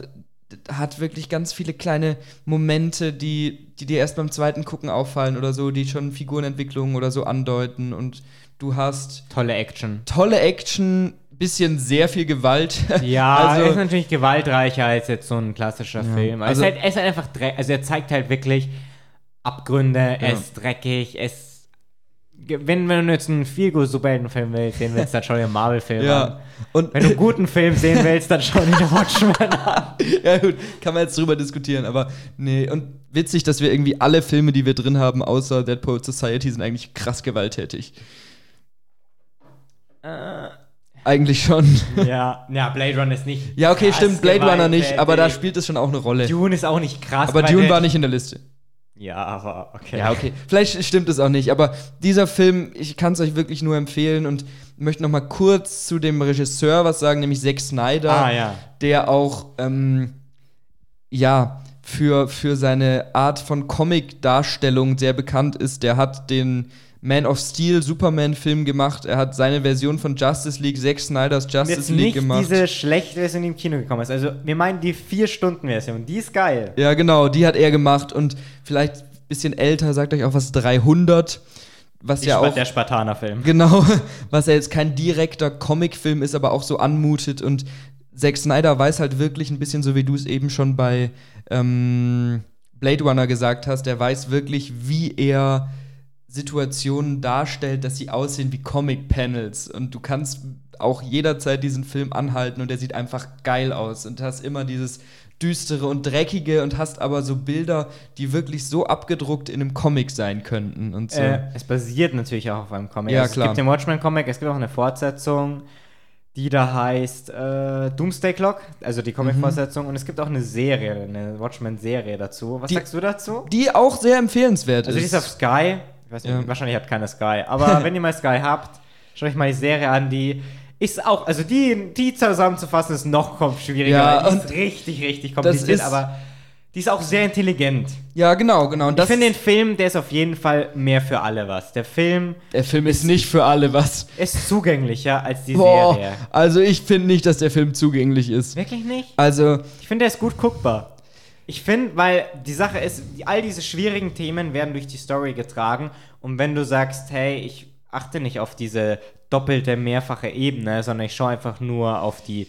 hat wirklich ganz viele kleine Momente, die, die dir erst beim zweiten Gucken auffallen oder so, die schon Figurenentwicklungen oder so andeuten. Und du hast Tolle Action. tolle Action, bisschen sehr viel Gewalt. Ja, also, ist natürlich gewaltreicher als jetzt so ein klassischer Film. Also, also- er, ist halt, er ist halt einfach dreck, also er zeigt halt wirklich Abgründe, er ist dreckig, es wenn, wenn du jetzt einen viel gut Superheldenfilm willst, sehen willst, dann schau dir einen Marvel-Film an. ja. Und Wenn du einen guten Film sehen willst, dann schau dir den Watchmen an. ja, gut, kann man jetzt drüber diskutieren, aber nee. Und witzig, dass wir irgendwie alle Filme, die wir drin haben, außer Dead Poet Society, sind eigentlich krass gewalttätig. Äh, Eigentlich schon. ja, ja, Blade Runner ist nicht. Ja, okay, krass stimmt, Blade Runner nicht, aber da spielt es schon auch eine Rolle. Dune ist auch nicht krass. aber Dune war nicht in der Liste. Ja, aber okay. Ja, okay. Vielleicht stimmt es auch nicht, aber dieser Film, ich kann es euch wirklich nur empfehlen und möchte noch mal kurz zu dem Regisseur was sagen, nämlich Zack Snyder, Ah, ja. der auch, ähm, ja, für, für seine Art von Comic-Darstellung sehr bekannt ist. Der hat den Man of Steel Superman-Film gemacht, er hat seine Version von Justice League, Zack Snyders Justice jetzt League nicht gemacht. diese schlechte Version, die im Kino gekommen ist. Also, wir meinen die 4-Stunden-Version. Die ist geil. Ja, genau, die hat er gemacht und vielleicht ein bisschen älter, sagt euch auch was 300, was Die ja auch der Spartaner-Film. genau, was ja jetzt kein direkter Comicfilm ist, aber auch so anmutet und Zack Snyder weiß halt wirklich ein bisschen so wie du es eben schon bei ähm, Blade Runner gesagt hast, der weiß wirklich, wie er Situationen darstellt, dass sie aussehen wie Comic-Panels und du kannst auch jederzeit diesen Film anhalten und der sieht einfach geil aus und hast immer dieses düstere und dreckige und hast aber so Bilder, die wirklich so abgedruckt in einem Comic sein könnten und so. Äh, es basiert natürlich auch auf einem Comic. Ja, also, klar. Es gibt den Watchmen-Comic, es gibt auch eine Fortsetzung, die da heißt äh, Doomsday Clock, also die Comic-Fortsetzung. Und es gibt auch eine Serie, eine Watchmen-Serie dazu. Was Die- sagst du dazu? die auch sehr empfehlenswert Also die ist. ist auf Sky. Ich weiß nicht, Ja. wahrscheinlich hat keiner Sky. Aber wenn ihr mal Sky habt, schaut euch mal die Serie an, die ist auch, also die, die zusammenzufassen ist noch schwieriger. Ja, die und ist richtig, richtig kompliziert, ist- aber die ist auch sehr intelligent. ja, genau, genau. Und Ich finde den Film, der ist auf jeden Fall mehr für alle was. Der Film der Film ist nicht für alle was. ist zugänglicher als die Boah, Serie. also ich finde nicht, dass der Film zugänglich ist. Wirklich nicht? Also, Ich finde, der ist gut guckbar. Ich finde, weil die Sache ist, all diese schwierigen Themen werden durch die Story getragen. Und wenn du sagst, hey, ich achte nicht auf diese doppelte, mehrfache Ebene, sondern ich schaue einfach nur auf die,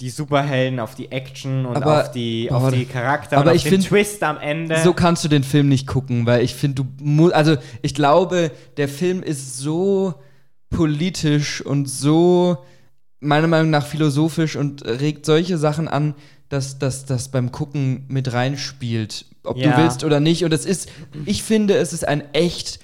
die Superhelden, auf die Action und Aber- auf die, auf die Charakter aber und auf ich den find, Twist am Ende. so kannst du den Film nicht gucken, weil ich finde, du musst, also ich glaube, der Film ist so politisch und so, meiner Meinung nach, philosophisch und regt solche Sachen an, dass das beim Gucken mit reinspielt, ob Ja. du willst oder nicht. Und es ist, ich finde, es ist ein echt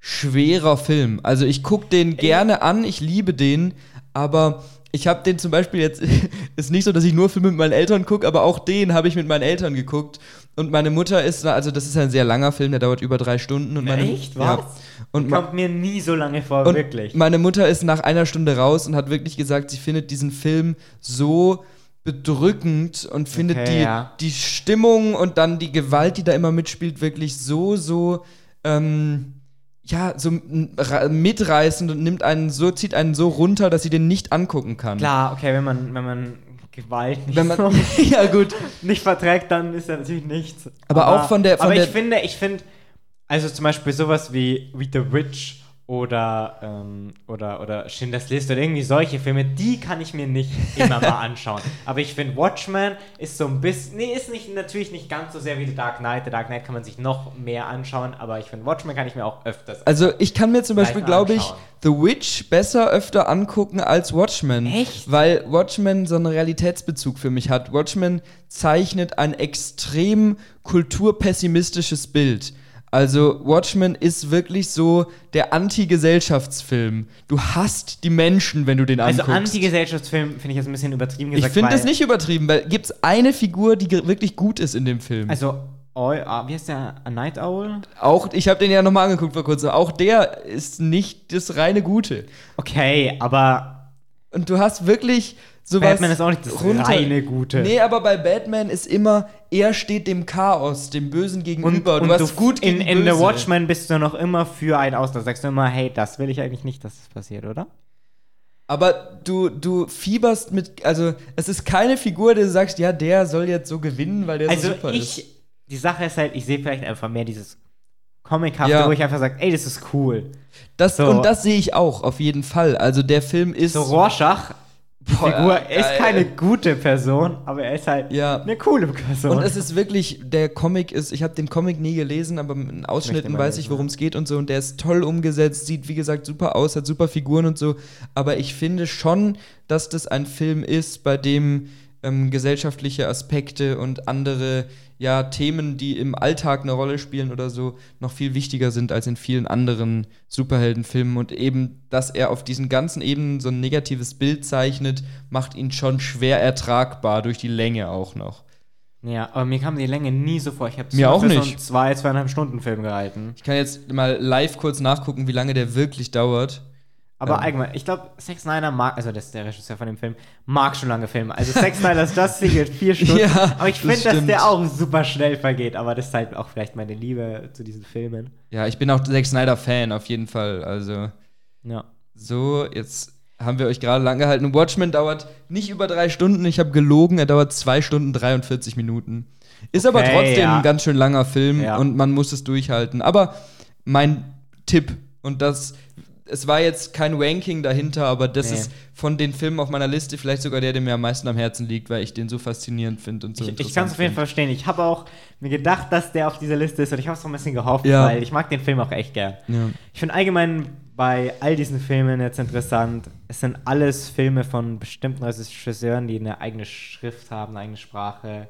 schwerer Film. Also ich gucke den gerne an, ich liebe den, aber ich habe den zum Beispiel jetzt, ist nicht so, dass ich nur Filme mit meinen Eltern gucke, aber auch den habe ich mit meinen Eltern geguckt. Und meine Mutter ist, also das ist ein sehr langer Film, der dauert über drei Stunden. Und meine, Echt? Ja. Was? Und, ma- Kommt mir nie so lange vor, und wirklich. meine Mutter ist nach einer Stunde raus und hat wirklich gesagt, sie findet diesen Film so bedrückend und findet Okay, die, ja. die Stimmung und dann die Gewalt, die da immer mitspielt, wirklich so, so, ähm, ja, so mitreißend und nimmt einen so, zieht einen so runter, dass sie den nicht angucken kann. Klar, okay, wenn man, wenn man Gewalt nicht, Wenn man, so ja gut, nicht verträgt, dann ist ja natürlich nichts. Aber auch von der- von aber der- ich finde, ich finde, also zum Beispiel sowas wie, wie The Witch oder, ähm, oder, oder Schindlers List oder irgendwie solche Filme, die kann ich mir nicht immer mal anschauen. Aber ich finde, Watchmen ist so ein bisschen, nee, ist nicht, natürlich nicht ganz so sehr wie The Dark Knight. The Dark Knight kann man sich noch mehr anschauen, aber ich finde, Watchmen kann ich mir auch öfters also ich kann mir zum Beispiel, glaube ich. The Witch besser öfter angucken als Watchmen. Echt? Weil Watchmen so einen Realitätsbezug für mich hat. Watchmen zeichnet ein extrem kulturpessimistisches Bild. Also Watchmen ist wirklich so der Anti-Gesellschaftsfilm. Du hasst die Menschen, wenn du den Also anguckst. Anti-Gesellschaftsfilm finde ich jetzt ein bisschen übertrieben ich gesagt. finde es weil- nicht übertrieben, weil gibt es eine Figur, die wirklich gut ist in dem Film. Also, oh, ah, wie heißt der? A Night Owl? auch, ich habe den ja nochmal angeguckt vor kurzem, auch der ist nicht das reine Gute. Okay, aber Und du hast wirklich sowas. Batman ist auch nicht das reine Gute. Nee, aber bei Batman ist immer, er steht dem Chaos, dem Bösen gegenüber. du hast gut in, in The. Watchmen bist du noch immer für einen aus. Da sagst du immer, hey, das will ich eigentlich nicht, dass das passiert, oder? Aber du, du fieberst mit, also es ist keine Figur, der du sagst, ja, der soll jetzt so gewinnen, weil der Also so super ich, ist. die Sache ist halt, ich sehe vielleicht einfach mehr dieses Comichafte, Ja. wo ich einfach sage, ey, das ist cool. Das, so- Und das sehe ich auch, auf jeden Fall. Also der Film ist. So Rorschach Boah, Figur. Er ist keine gute Person, aber er ist halt ja. eine coole Person. Und es ist wirklich, der Comic ist, ich habe den Comic nie gelesen, aber in Ausschnitten ich weiß ich, worum es geht und so. Und der ist toll umgesetzt, sieht wie gesagt super aus, hat super Figuren und so. Aber ich finde schon, dass das ein Film ist, bei dem ähm, gesellschaftliche Aspekte und andere ja, Themen, die im Alltag eine Rolle spielen oder so, noch viel wichtiger sind als in vielen anderen Superheldenfilmen. Und eben, dass er auf diesen ganzen Ebenen so ein negatives Bild zeichnet, macht ihn schon schwer ertragbar durch die Länge auch noch. Ja, aber mir kam die Länge nie so vor. Ich habe mir auch nicht. so einen zwei, zweieinhalb Stunden Film gehalten. Ich kann jetzt mal live kurz nachgucken, wie lange der wirklich dauert. Aber ähm. allgemein, ich glaube, Zack Snyder mag, also das ist der Regisseur von dem Film, mag schon lange Filme. Also Zack Snyder's Justice geht vier Stunden. ja, aber ich finde, dass der auch super schnell vergeht. Aber das ist halt auch vielleicht meine Liebe zu diesen Filmen. Ja, ich bin auch Zack Snyder-Fan, auf jeden Fall. Also. Ja. So, jetzt haben wir euch gerade lang gehalten. Watchmen dauert nicht über drei Stunden. Ich habe gelogen, er dauert zwei Stunden 43 Minuten. Ist okay, aber trotzdem ja. ein ganz schön langer Film ja. und man muss es durchhalten. Aber mein Tipp, und das es war jetzt kein Ranking dahinter, aber das nee. ist von den Filmen auf meiner Liste vielleicht sogar der, der mir am meisten am Herzen liegt, weil ich den so faszinierend finde und so Ich, ich kann es auf jeden Fall verstehen. Ich habe auch mir gedacht, dass der auf dieser Liste ist und ich habe es auch ein bisschen gehofft, ja. weil ich mag den Film auch echt gern. Ja. Ich finde allgemein bei all diesen Filmen jetzt interessant, es sind alles Filme von bestimmten Regisseuren, die eine eigene Schrift haben, eine eigene Sprache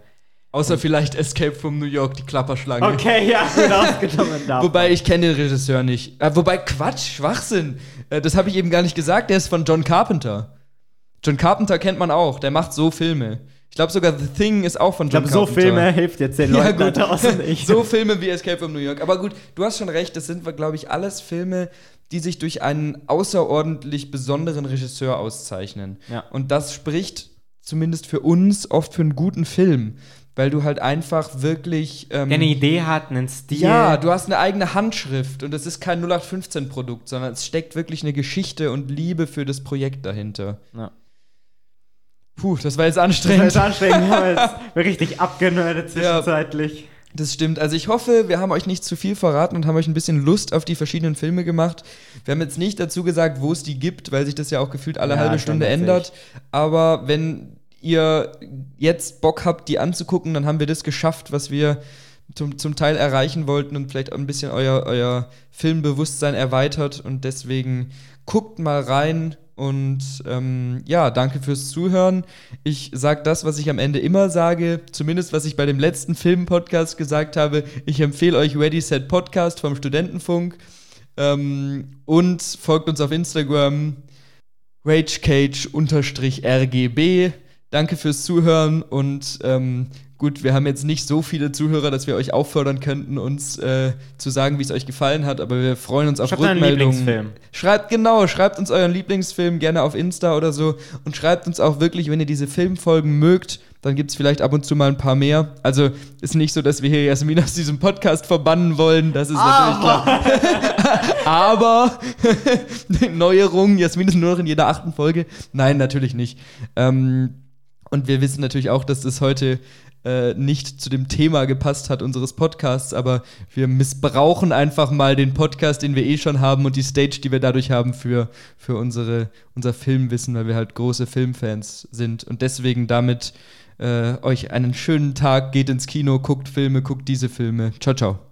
Außer vielleicht Escape from New York, die Klapperschlange. Okay, ja, gut ausgenommen Wobei ich kenne den Regisseur nicht. Äh, wobei, Quatsch, Schwachsinn. Äh, das habe ich eben gar nicht gesagt. Der ist von John Carpenter. John Carpenter kennt man auch. Der macht so Filme. Ich glaube sogar The Thing ist auch von John ich glaub, Carpenter. so Filme hilft jetzt den Leuten ja, da draußen nicht. so Filme wie Escape from New York. Aber gut, du hast schon recht. Das sind, glaube ich, alles Filme, die sich durch einen außerordentlich besonderen Regisseur auszeichnen. Ja. Und das spricht zumindest für uns oft für einen guten Film weil du halt einfach wirklich. Ähm, eine Idee hat, einen Stil. Ja, du hast eine eigene Handschrift und es ist kein 0815-Produkt, sondern es steckt wirklich eine Geschichte und Liebe für das Projekt dahinter. Ja. Puh, das war jetzt anstrengend. Das war jetzt anstrengend, wir jetzt richtig abgenördet zwischenzeitlich. Ja, das stimmt. Also ich hoffe, wir haben euch nicht zu viel verraten und haben euch ein bisschen Lust auf die verschiedenen Filme gemacht. Wir haben jetzt nicht dazu gesagt, wo es die gibt, weil sich das ja auch gefühlt alle ja, halbe Stunde ändert. Aber wenn ihr jetzt Bock habt, die anzugucken, dann haben wir das geschafft, was wir zum, zum Teil erreichen wollten und vielleicht auch ein bisschen euer, euer Filmbewusstsein erweitert. Und deswegen guckt mal rein und ähm, ja, danke fürs Zuhören. Ich sage das, was ich am Ende immer sage, zumindest was ich bei dem letzten Film-Podcast gesagt habe. Ich empfehle euch Ready Set Podcast vom Studentenfunk ähm, und folgt uns auf Instagram ragecage-rgb. Danke fürs Zuhören und ähm, gut, wir haben jetzt nicht so viele Zuhörer, dass wir euch auffordern könnten, uns äh, zu sagen, wie es euch gefallen hat, aber wir freuen uns auf schreibt Rückmeldungen. Lieblingsfilm. Schreibt genau, schreibt uns euren Lieblingsfilm gerne auf Insta oder so und schreibt uns auch wirklich, wenn ihr diese Filmfolgen mögt, dann gibt es vielleicht ab und zu mal ein paar mehr. Also ist nicht so, dass wir hier Jasmin aus diesem Podcast verbannen wollen, das ist natürlich klar. aber Neuerungen, Jasmin ist nur noch in jeder achten Folge. Nein, natürlich nicht. Ähm, und wir wissen natürlich auch, dass das heute äh, nicht zu dem Thema gepasst hat unseres Podcasts, aber wir missbrauchen einfach mal den Podcast, den wir eh schon haben und die Stage, die wir dadurch haben für, für unsere, unser Filmwissen, weil wir halt große Filmfans sind. Und deswegen damit äh, euch einen schönen Tag, geht ins Kino, guckt Filme, guckt diese Filme. Ciao, ciao.